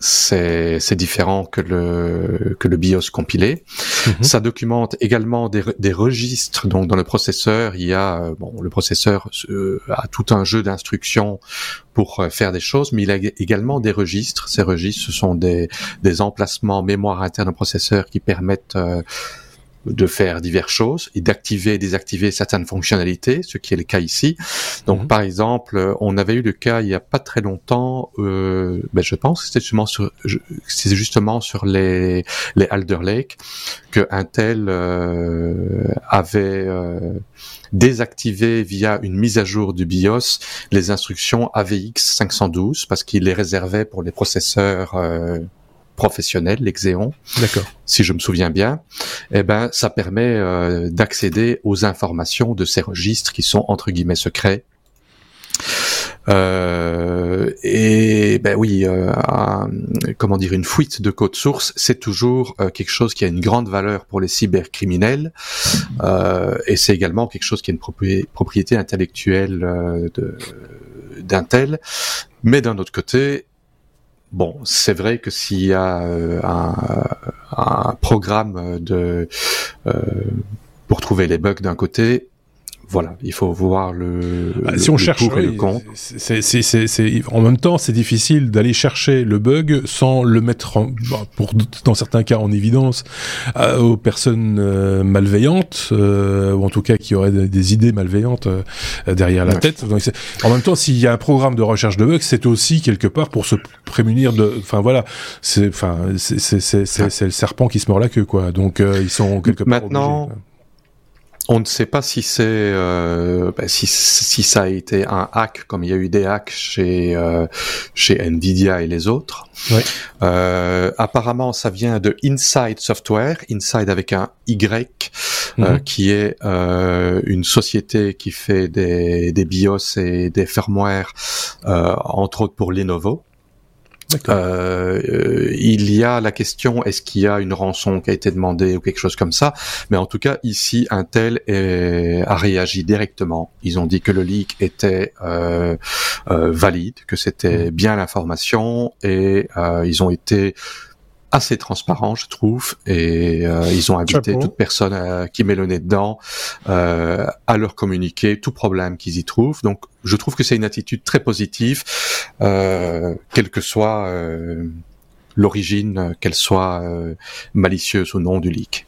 c'est différent que le que le BIOS compilé. Mhm. Ça documente également des, des, registres. Donc dans le processeur, il y a euh, bon le processeur euh, a tout un jeu d'instructions pour euh, faire des choses, mais il a également des registres. Ces registres, ce sont des des emplacements mémoire interne au processeur qui permettent de faire diverses choses et d'activer et désactiver certaines fonctionnalités, ce qui est le cas ici. Donc, mhm. par exemple, on avait eu le cas il y a pas très longtemps, euh, ben, je pense que c'était justement sur, c'est justement sur les les Alder Lake que Intel euh, avait euh, désactivé via une mise à jour du BIOS les instructions AVX 512 parce qu'il les réservait pour les processeurs euh, professionnel, l'Exéon, d'accord, si je me souviens bien, eh ben ça permet euh, d'accéder aux informations de ces registres qui sont entre guillemets secrets. Euh, et ben oui, euh, comment dire, une fuite de code source, c'est toujours quelque chose qui a une grande valeur pour les cybercriminels, et c'est également quelque chose qui a une propriété intellectuelle d'Intel. Mais d'un autre côté, Bon, c'est vrai que s'il y a euh, un, un, programme de euh, pour trouver les bugs d'un côté, voilà, il faut voir le, bah, si on cherche, le C'est, en même temps, c'est difficile d'aller chercher le bug sans le mettre, bah, pour dans certains cas, en évidence euh, aux personnes euh, malveillantes euh, ou en tout cas qui auraient des, idées malveillantes derrière la tête. Donc, en même temps, s'il y a un programme de recherche de bugs, c'est aussi quelque part pour se prémunir de. Enfin voilà, c'est enfin c'est le serpent qui se mord la queue quoi. Donc ils sont quelque part. Maintenant. On ne sait pas si c'est euh, bah, si, si ça a été un hack comme il y a eu des hacks chez euh, chez Nvidia et les autres. Euh, apparemment, ça vient de Inside Software, Inside avec un Y, euh, mhm. qui est euh, une société qui fait des, des BIOS et des firmware, entre autres pour Lenovo. Euh, euh, il y a la question est-ce qu'il y a une rançon qui a été demandée ou quelque chose comme ça, mais en tout cas ici Intel est, a réagi directement. Ils ont dit que le leak était euh, euh valide, que c'était mmh. bien l'information et euh, ils ont été assez transparent, je trouve, et euh, ils ont invité toute personne euh, qui met le nez dedans euh, à leur communiquer tout problème qu'ils y trouvent. Donc, je trouve que c'est une attitude très positive, euh, quelle que soit euh, l'origine, qu'elle soit malicieuse ou non du leak.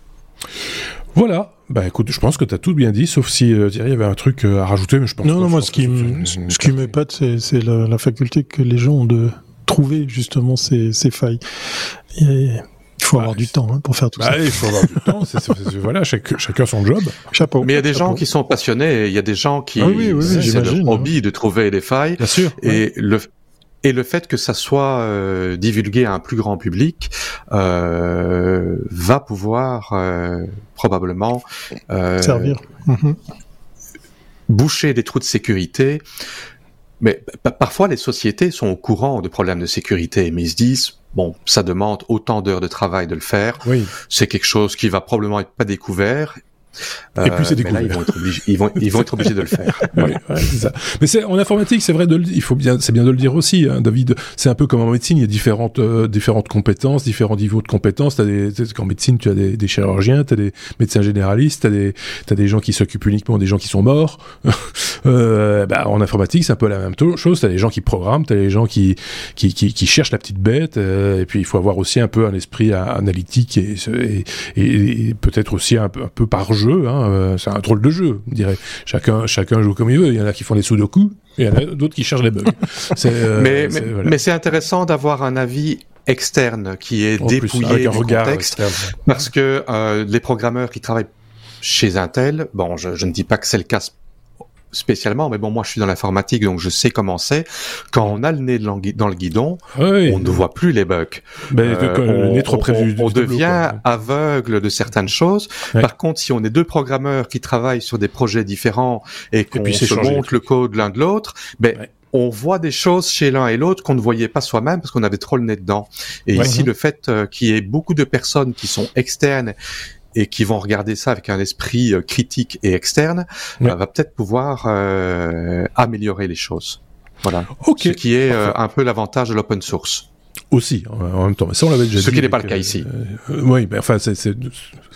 Voilà. Bah écoute, je pense que tu as tout bien dit, sauf si euh, Thierry avait un truc à rajouter, mais je pense non, non, moi, ce qui, ce qui m'épate, c'est la, la faculté que les gens ont de trouver justement ces, ces failles. il faut avoir du temps hein, pour faire tout bah, ça. Il faut avoir du temps. voilà, chacun son job. Chapeau. Mais il y a des gens qui sont passionnés. Il y a des gens qui, ah oui, oui, c'est leur hobby de trouver des failles. Bien sûr. Et le et le fait que ça soit euh, divulgué à un plus grand public euh, va pouvoir euh, probablement euh, servir, mhm. boucher des trous de sécurité. Mais parfois, les sociétés sont au courant de problèmes de sécurité, mais ils se disent bon, ça demande autant d'heures de travail de le faire. Oui. C'est quelque chose qui va probablement être pas découvert et puis c'est des là, ils vont être obligés, ils vont, ils vont être obligés de le faire. oui, ouais, ça. Mais c'est en informatique, c'est vrai de, le, il faut bien, c'est bien de le dire aussi, hein, David. C'est un peu comme en médecine, il y a différentes, euh, différentes compétences, différents niveaux de compétences. T'as des, en médecine, tu as des, des chirurgiens, t'as des médecins généralistes, t'as des, t'as des gens qui s'occupent uniquement des gens qui sont morts. euh, bah, en informatique, c'est un peu la même chose. T'as des gens qui programment, t'as des gens qui, qui, qui, qui cherchent la petite bête. Euh, et puis il faut avoir aussi un peu un esprit analytique et, et, et, et peut-être aussi un peu, un peu par jeu. Hein, euh, c'est un drôle de jeu, je dirais. Chacun, chacun joue comme il veut. Il y en a qui font des sudoku, et il y en a d'autres qui cherchent les bugs. Euh, mais voilà. c'est intéressant d'avoir un avis externe qui est en dépouillé plus, avec un du regard contexte, externe. parce que euh, les programmeurs qui travaillent chez Intel, bon, je, je ne dis pas que c'est le cas spécialement, mais bon, moi je suis dans l'informatique, donc je sais comment c'est. Quand on a le nez dans le guidon, oui. on ne voit plus les bugs. Ben, euh, on, le nez trop près on, tableau, devient quoi. aveugle de certaines choses. Ouais. Par contre, si on est deux programmeurs qui travaillent sur des projets différents et qu'on se changé, montre le code l'un de l'autre, ben Ouais. on voit des choses chez l'un et l'autre qu'on ne voyait pas soi-même parce qu'on avait trop le nez dedans. Et Ouais. ici, le fait euh, qu'il y ait beaucoup de personnes qui sont externes et qui vont regarder ça avec un esprit euh, critique et externe, Ouais. euh, va peut-être pouvoir euh, améliorer les choses. Voilà. Ok. Ce qui est euh, un peu l'avantage de l'open source. Aussi, en même temps. Mais ça, on l'avait déjà Ce dit. qui n'est pas le cas ici. euh, oui, mais enfin, c'est c'est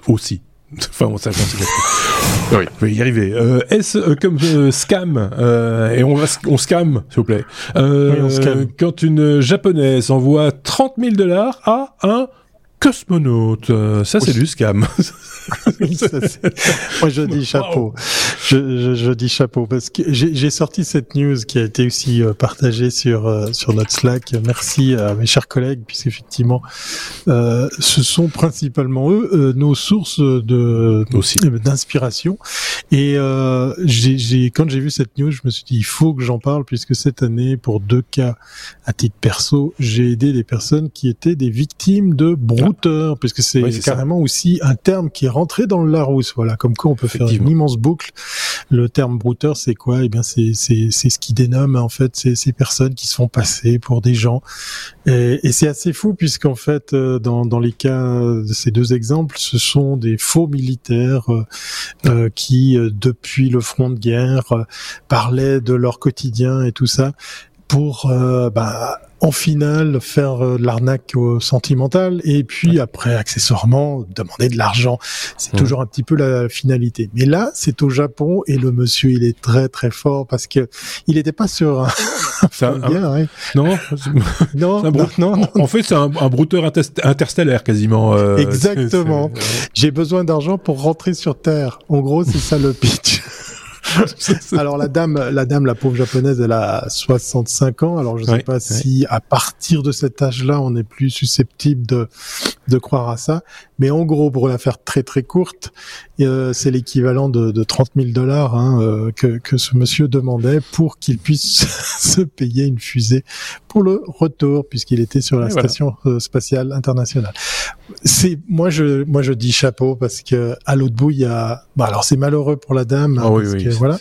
aussi. Enfin, on. Oui. Je vais y arriver. Euh, S euh, comme euh, scam euh, et on va on scam s'il vous plaît. Euh, Oui, on scam. Quand une japonaise envoie 30 000 dollars à un cosmonaute, euh, ça c'est du scam. Ça, Moi, je dis chapeau. Je, je, je dis chapeau parce que j'ai sorti cette news qui a été aussi euh, partagée sur euh, sur notre Slack. Merci à mes chers collègues puisqu'effectivement, euh, ce sont principalement eux euh, nos sources de d'inspiration. Et euh, j'ai quand j'ai vu cette news, je me suis dit il faut que j'en parle puisque cette année, pour deux cas à titre perso, j'ai aidé des personnes qui étaient des victimes de puisque c'est Oui, c'est ça. carrément aussi un terme qui est rentré dans le Larousse. Voilà, comme quoi on peut faire une immense boucle. Le terme brouteur, c'est quoi? Eh bien, c'est c'est c'est ce qui dénomme en fait ces, ces personnes qui se font passer pour des gens. Et, et c'est assez fou puisqu'en fait, euh, dans dans les cas de ces deux exemples, ce sont des faux militaires euh, euh, qui, euh, depuis le front de guerre, parlaient de leur quotidien et tout ça pour, euh, bah, en finale, faire euh, de l'arnaque sentimentale et puis après, accessoirement, demander de l'argent. C'est toujours un petit peu la finalité. Mais là, c'est au Japon et le monsieur, il est très très fort parce que il n'était pas sur un hein. non, Non, un non, brou- non, non. en fait, c'est un, brouteur interst- interstellaire quasiment. euh, Exactement. J'ai besoin d'argent pour rentrer sur Terre. En gros, c'est ça le pitch. Alors la dame, la dame, la pauvre japonaise, elle a 65 ans. Alors je sais Ouais, pas si à partir de cet âge-là, on est plus susceptible de de croire à ça. Mais en gros, pour la faire très très courte, euh, c'est l'équivalent de, de 30 000 dollars hein, euh, que que ce monsieur demandait pour qu'il puisse se payer une fusée pour le retour, puisqu'il était sur la Et station euh, spatiale internationale. C'est moi je moi je dis chapeau parce que à l'autre bout il y a bah alors c'est malheureux pour la dame hein, oui, parce oui, que, voilà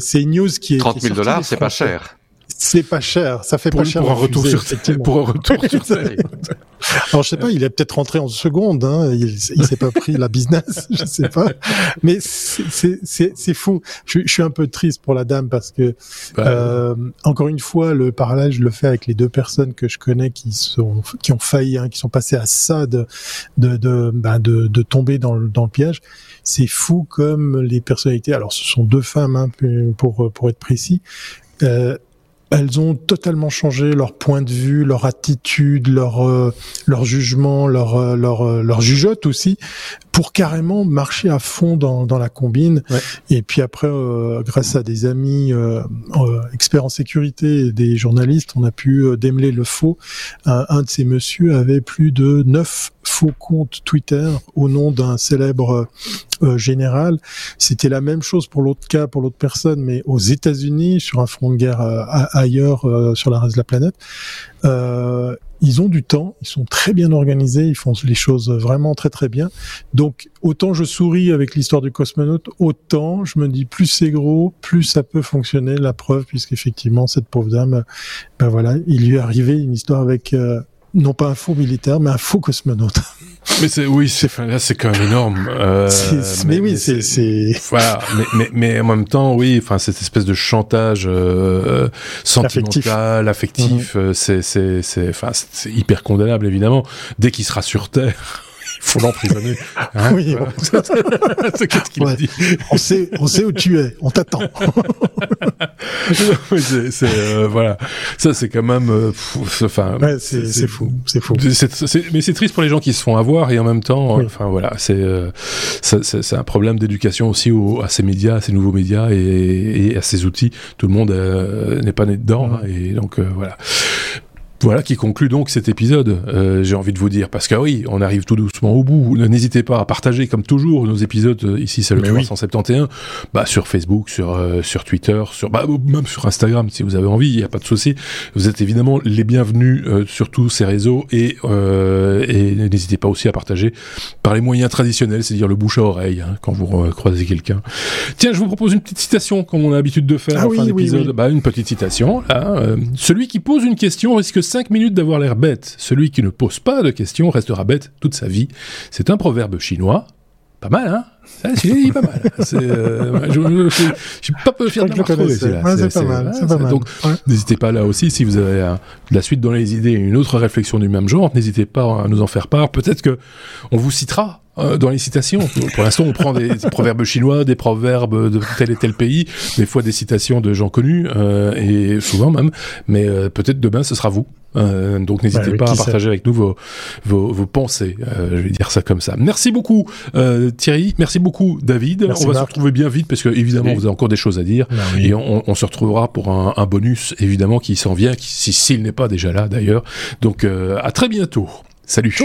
c'est une news qui est 30 qui est 000 sortie dollars, c'est pas cher. C'est pas cher, ça fait Pour, pas cher pour un retour fusée, sur pour un retour sur Terre. Alors je sais pas, il est peut-être rentré en seconde, hein, il, il s'est pas pris la business, je sais pas. Mais c'est c'est c'est c'est fou. Je, je suis un peu triste pour la dame parce que Bah, euh, encore une fois, le parallèle, je le fais avec les deux personnes que je connais qui sont qui ont failli, hein, qui sont passées à ça de de de, ben, de, de tomber dans le, dans le piège. C'est fou comme les personnalités. Alors, ce sont deux femmes, hein, pour pour être précis. Euh, elles ont totalement changé leur point de vue, leur attitude, leur euh, leur jugement, leur euh, leur euh, leur jugeote aussi, pour carrément marcher à fond dans dans la combine. Ouais. Et puis après, euh, grâce à des amis euh, euh, experts en sécurité et des journalistes, on a pu démêler le faux. Un, un de ces messieurs avait plus de neuf faux compte Twitter au nom d'un célèbre euh, général. C'était la même chose pour l'autre cas, pour l'autre personne, mais aux États-Unis, sur un front de guerre ailleurs sur la reste de la planète. Euh, ils ont du temps, ils sont très bien organisés, ils font les choses vraiment très très bien. Donc autant je souris avec l'histoire du cosmonaute, autant je me dis plus c'est gros, plus ça peut fonctionner. La preuve, puisqu'effectivement cette pauvre dame, ben voilà, il lui est arrivé une histoire avec euh, non pas un faux militaire, mais un faux cosmonaute. Mais c'est oui, c'est là c'est quand même énorme. Euh, mais, oui, c'est voilà, mais, mais, mais en même temps, oui, enfin cette espèce de chantage euh, sentimental, affectif, mhm. euh, c'est c'est c'est enfin c'est hyper condamnable évidemment. Dès qu'il sera sur terre faut l'emprisonner. Hein oui, c'est qu'est-ce qu'il a dit On sait, on sait où tu es. On t'attend. c'est, euh, voilà. Ça, c'est quand même, euh, enfin. Ouais, c'est, c'est fou, c'est fou. mais c'est triste pour les gens qui se font avoir et en même temps, enfin voilà, c'est, euh, c'est, un problème d'éducation aussi au, à ces médias, à ces nouveaux médias et, et à ces outils. Tout le monde n'est pas né dedans hein, et donc voilà. Voilà qui conclut donc cet épisode, euh, j'ai envie de vous dire, parce que oui, on arrive tout doucement au bout. N'hésitez pas à partager, comme toujours, nos épisodes, euh, ici c'est le 371, bah, sur Facebook, sur, euh, sur Twitter, sur, bah, même sur Instagram, si vous avez envie, il n'y a pas de souci. Vous êtes évidemment les bienvenus sur tous ces réseaux, et, et n'hésitez pas aussi à partager par les moyens traditionnels, c'est-à-dire le bouche à oreille, hein, quand vous croisez quelqu'un. Tiens, je vous propose une petite citation, comme on a l'habitude de faire ah en fin d'épisode. Bah, une petite citation, là. celui qui pose une question risque 5 minutes d'avoir l'air bête. Celui qui ne pose pas de questions restera bête toute sa vie. C'est un proverbe chinois. Pas mal, hein? C'est pas mal. Euh, je, suis pas peu fier de l'avoir trouvé. C'est pas mal. C'est pas mal. Donc, n'hésitez pas là aussi, si vous avez la suite dans les idées, une autre réflexion du même genre, n'hésitez pas à nous en faire part. Peut-être que on vous citera euh, dans les citations. Pour l'instant, on prend des, proverbes chinois, des proverbes de tel et tel pays, des fois des citations de gens connus, euh, et souvent même. Mais euh, peut-être demain, ce sera vous. Donc n'hésitez bah pas à partager avec nous vos, vos, vos pensées. je vais dire ça comme ça. Merci beaucoup Thierry. Merci beaucoup David. on va se retrouver bien vite parce que évidemment vous avez encore des choses à dire bah et on, on, se retrouvera pour un, un bonus évidemment qui s'en vient, qui, s'il n'est pas déjà là d'ailleurs. Donc à très bientôt. Salut.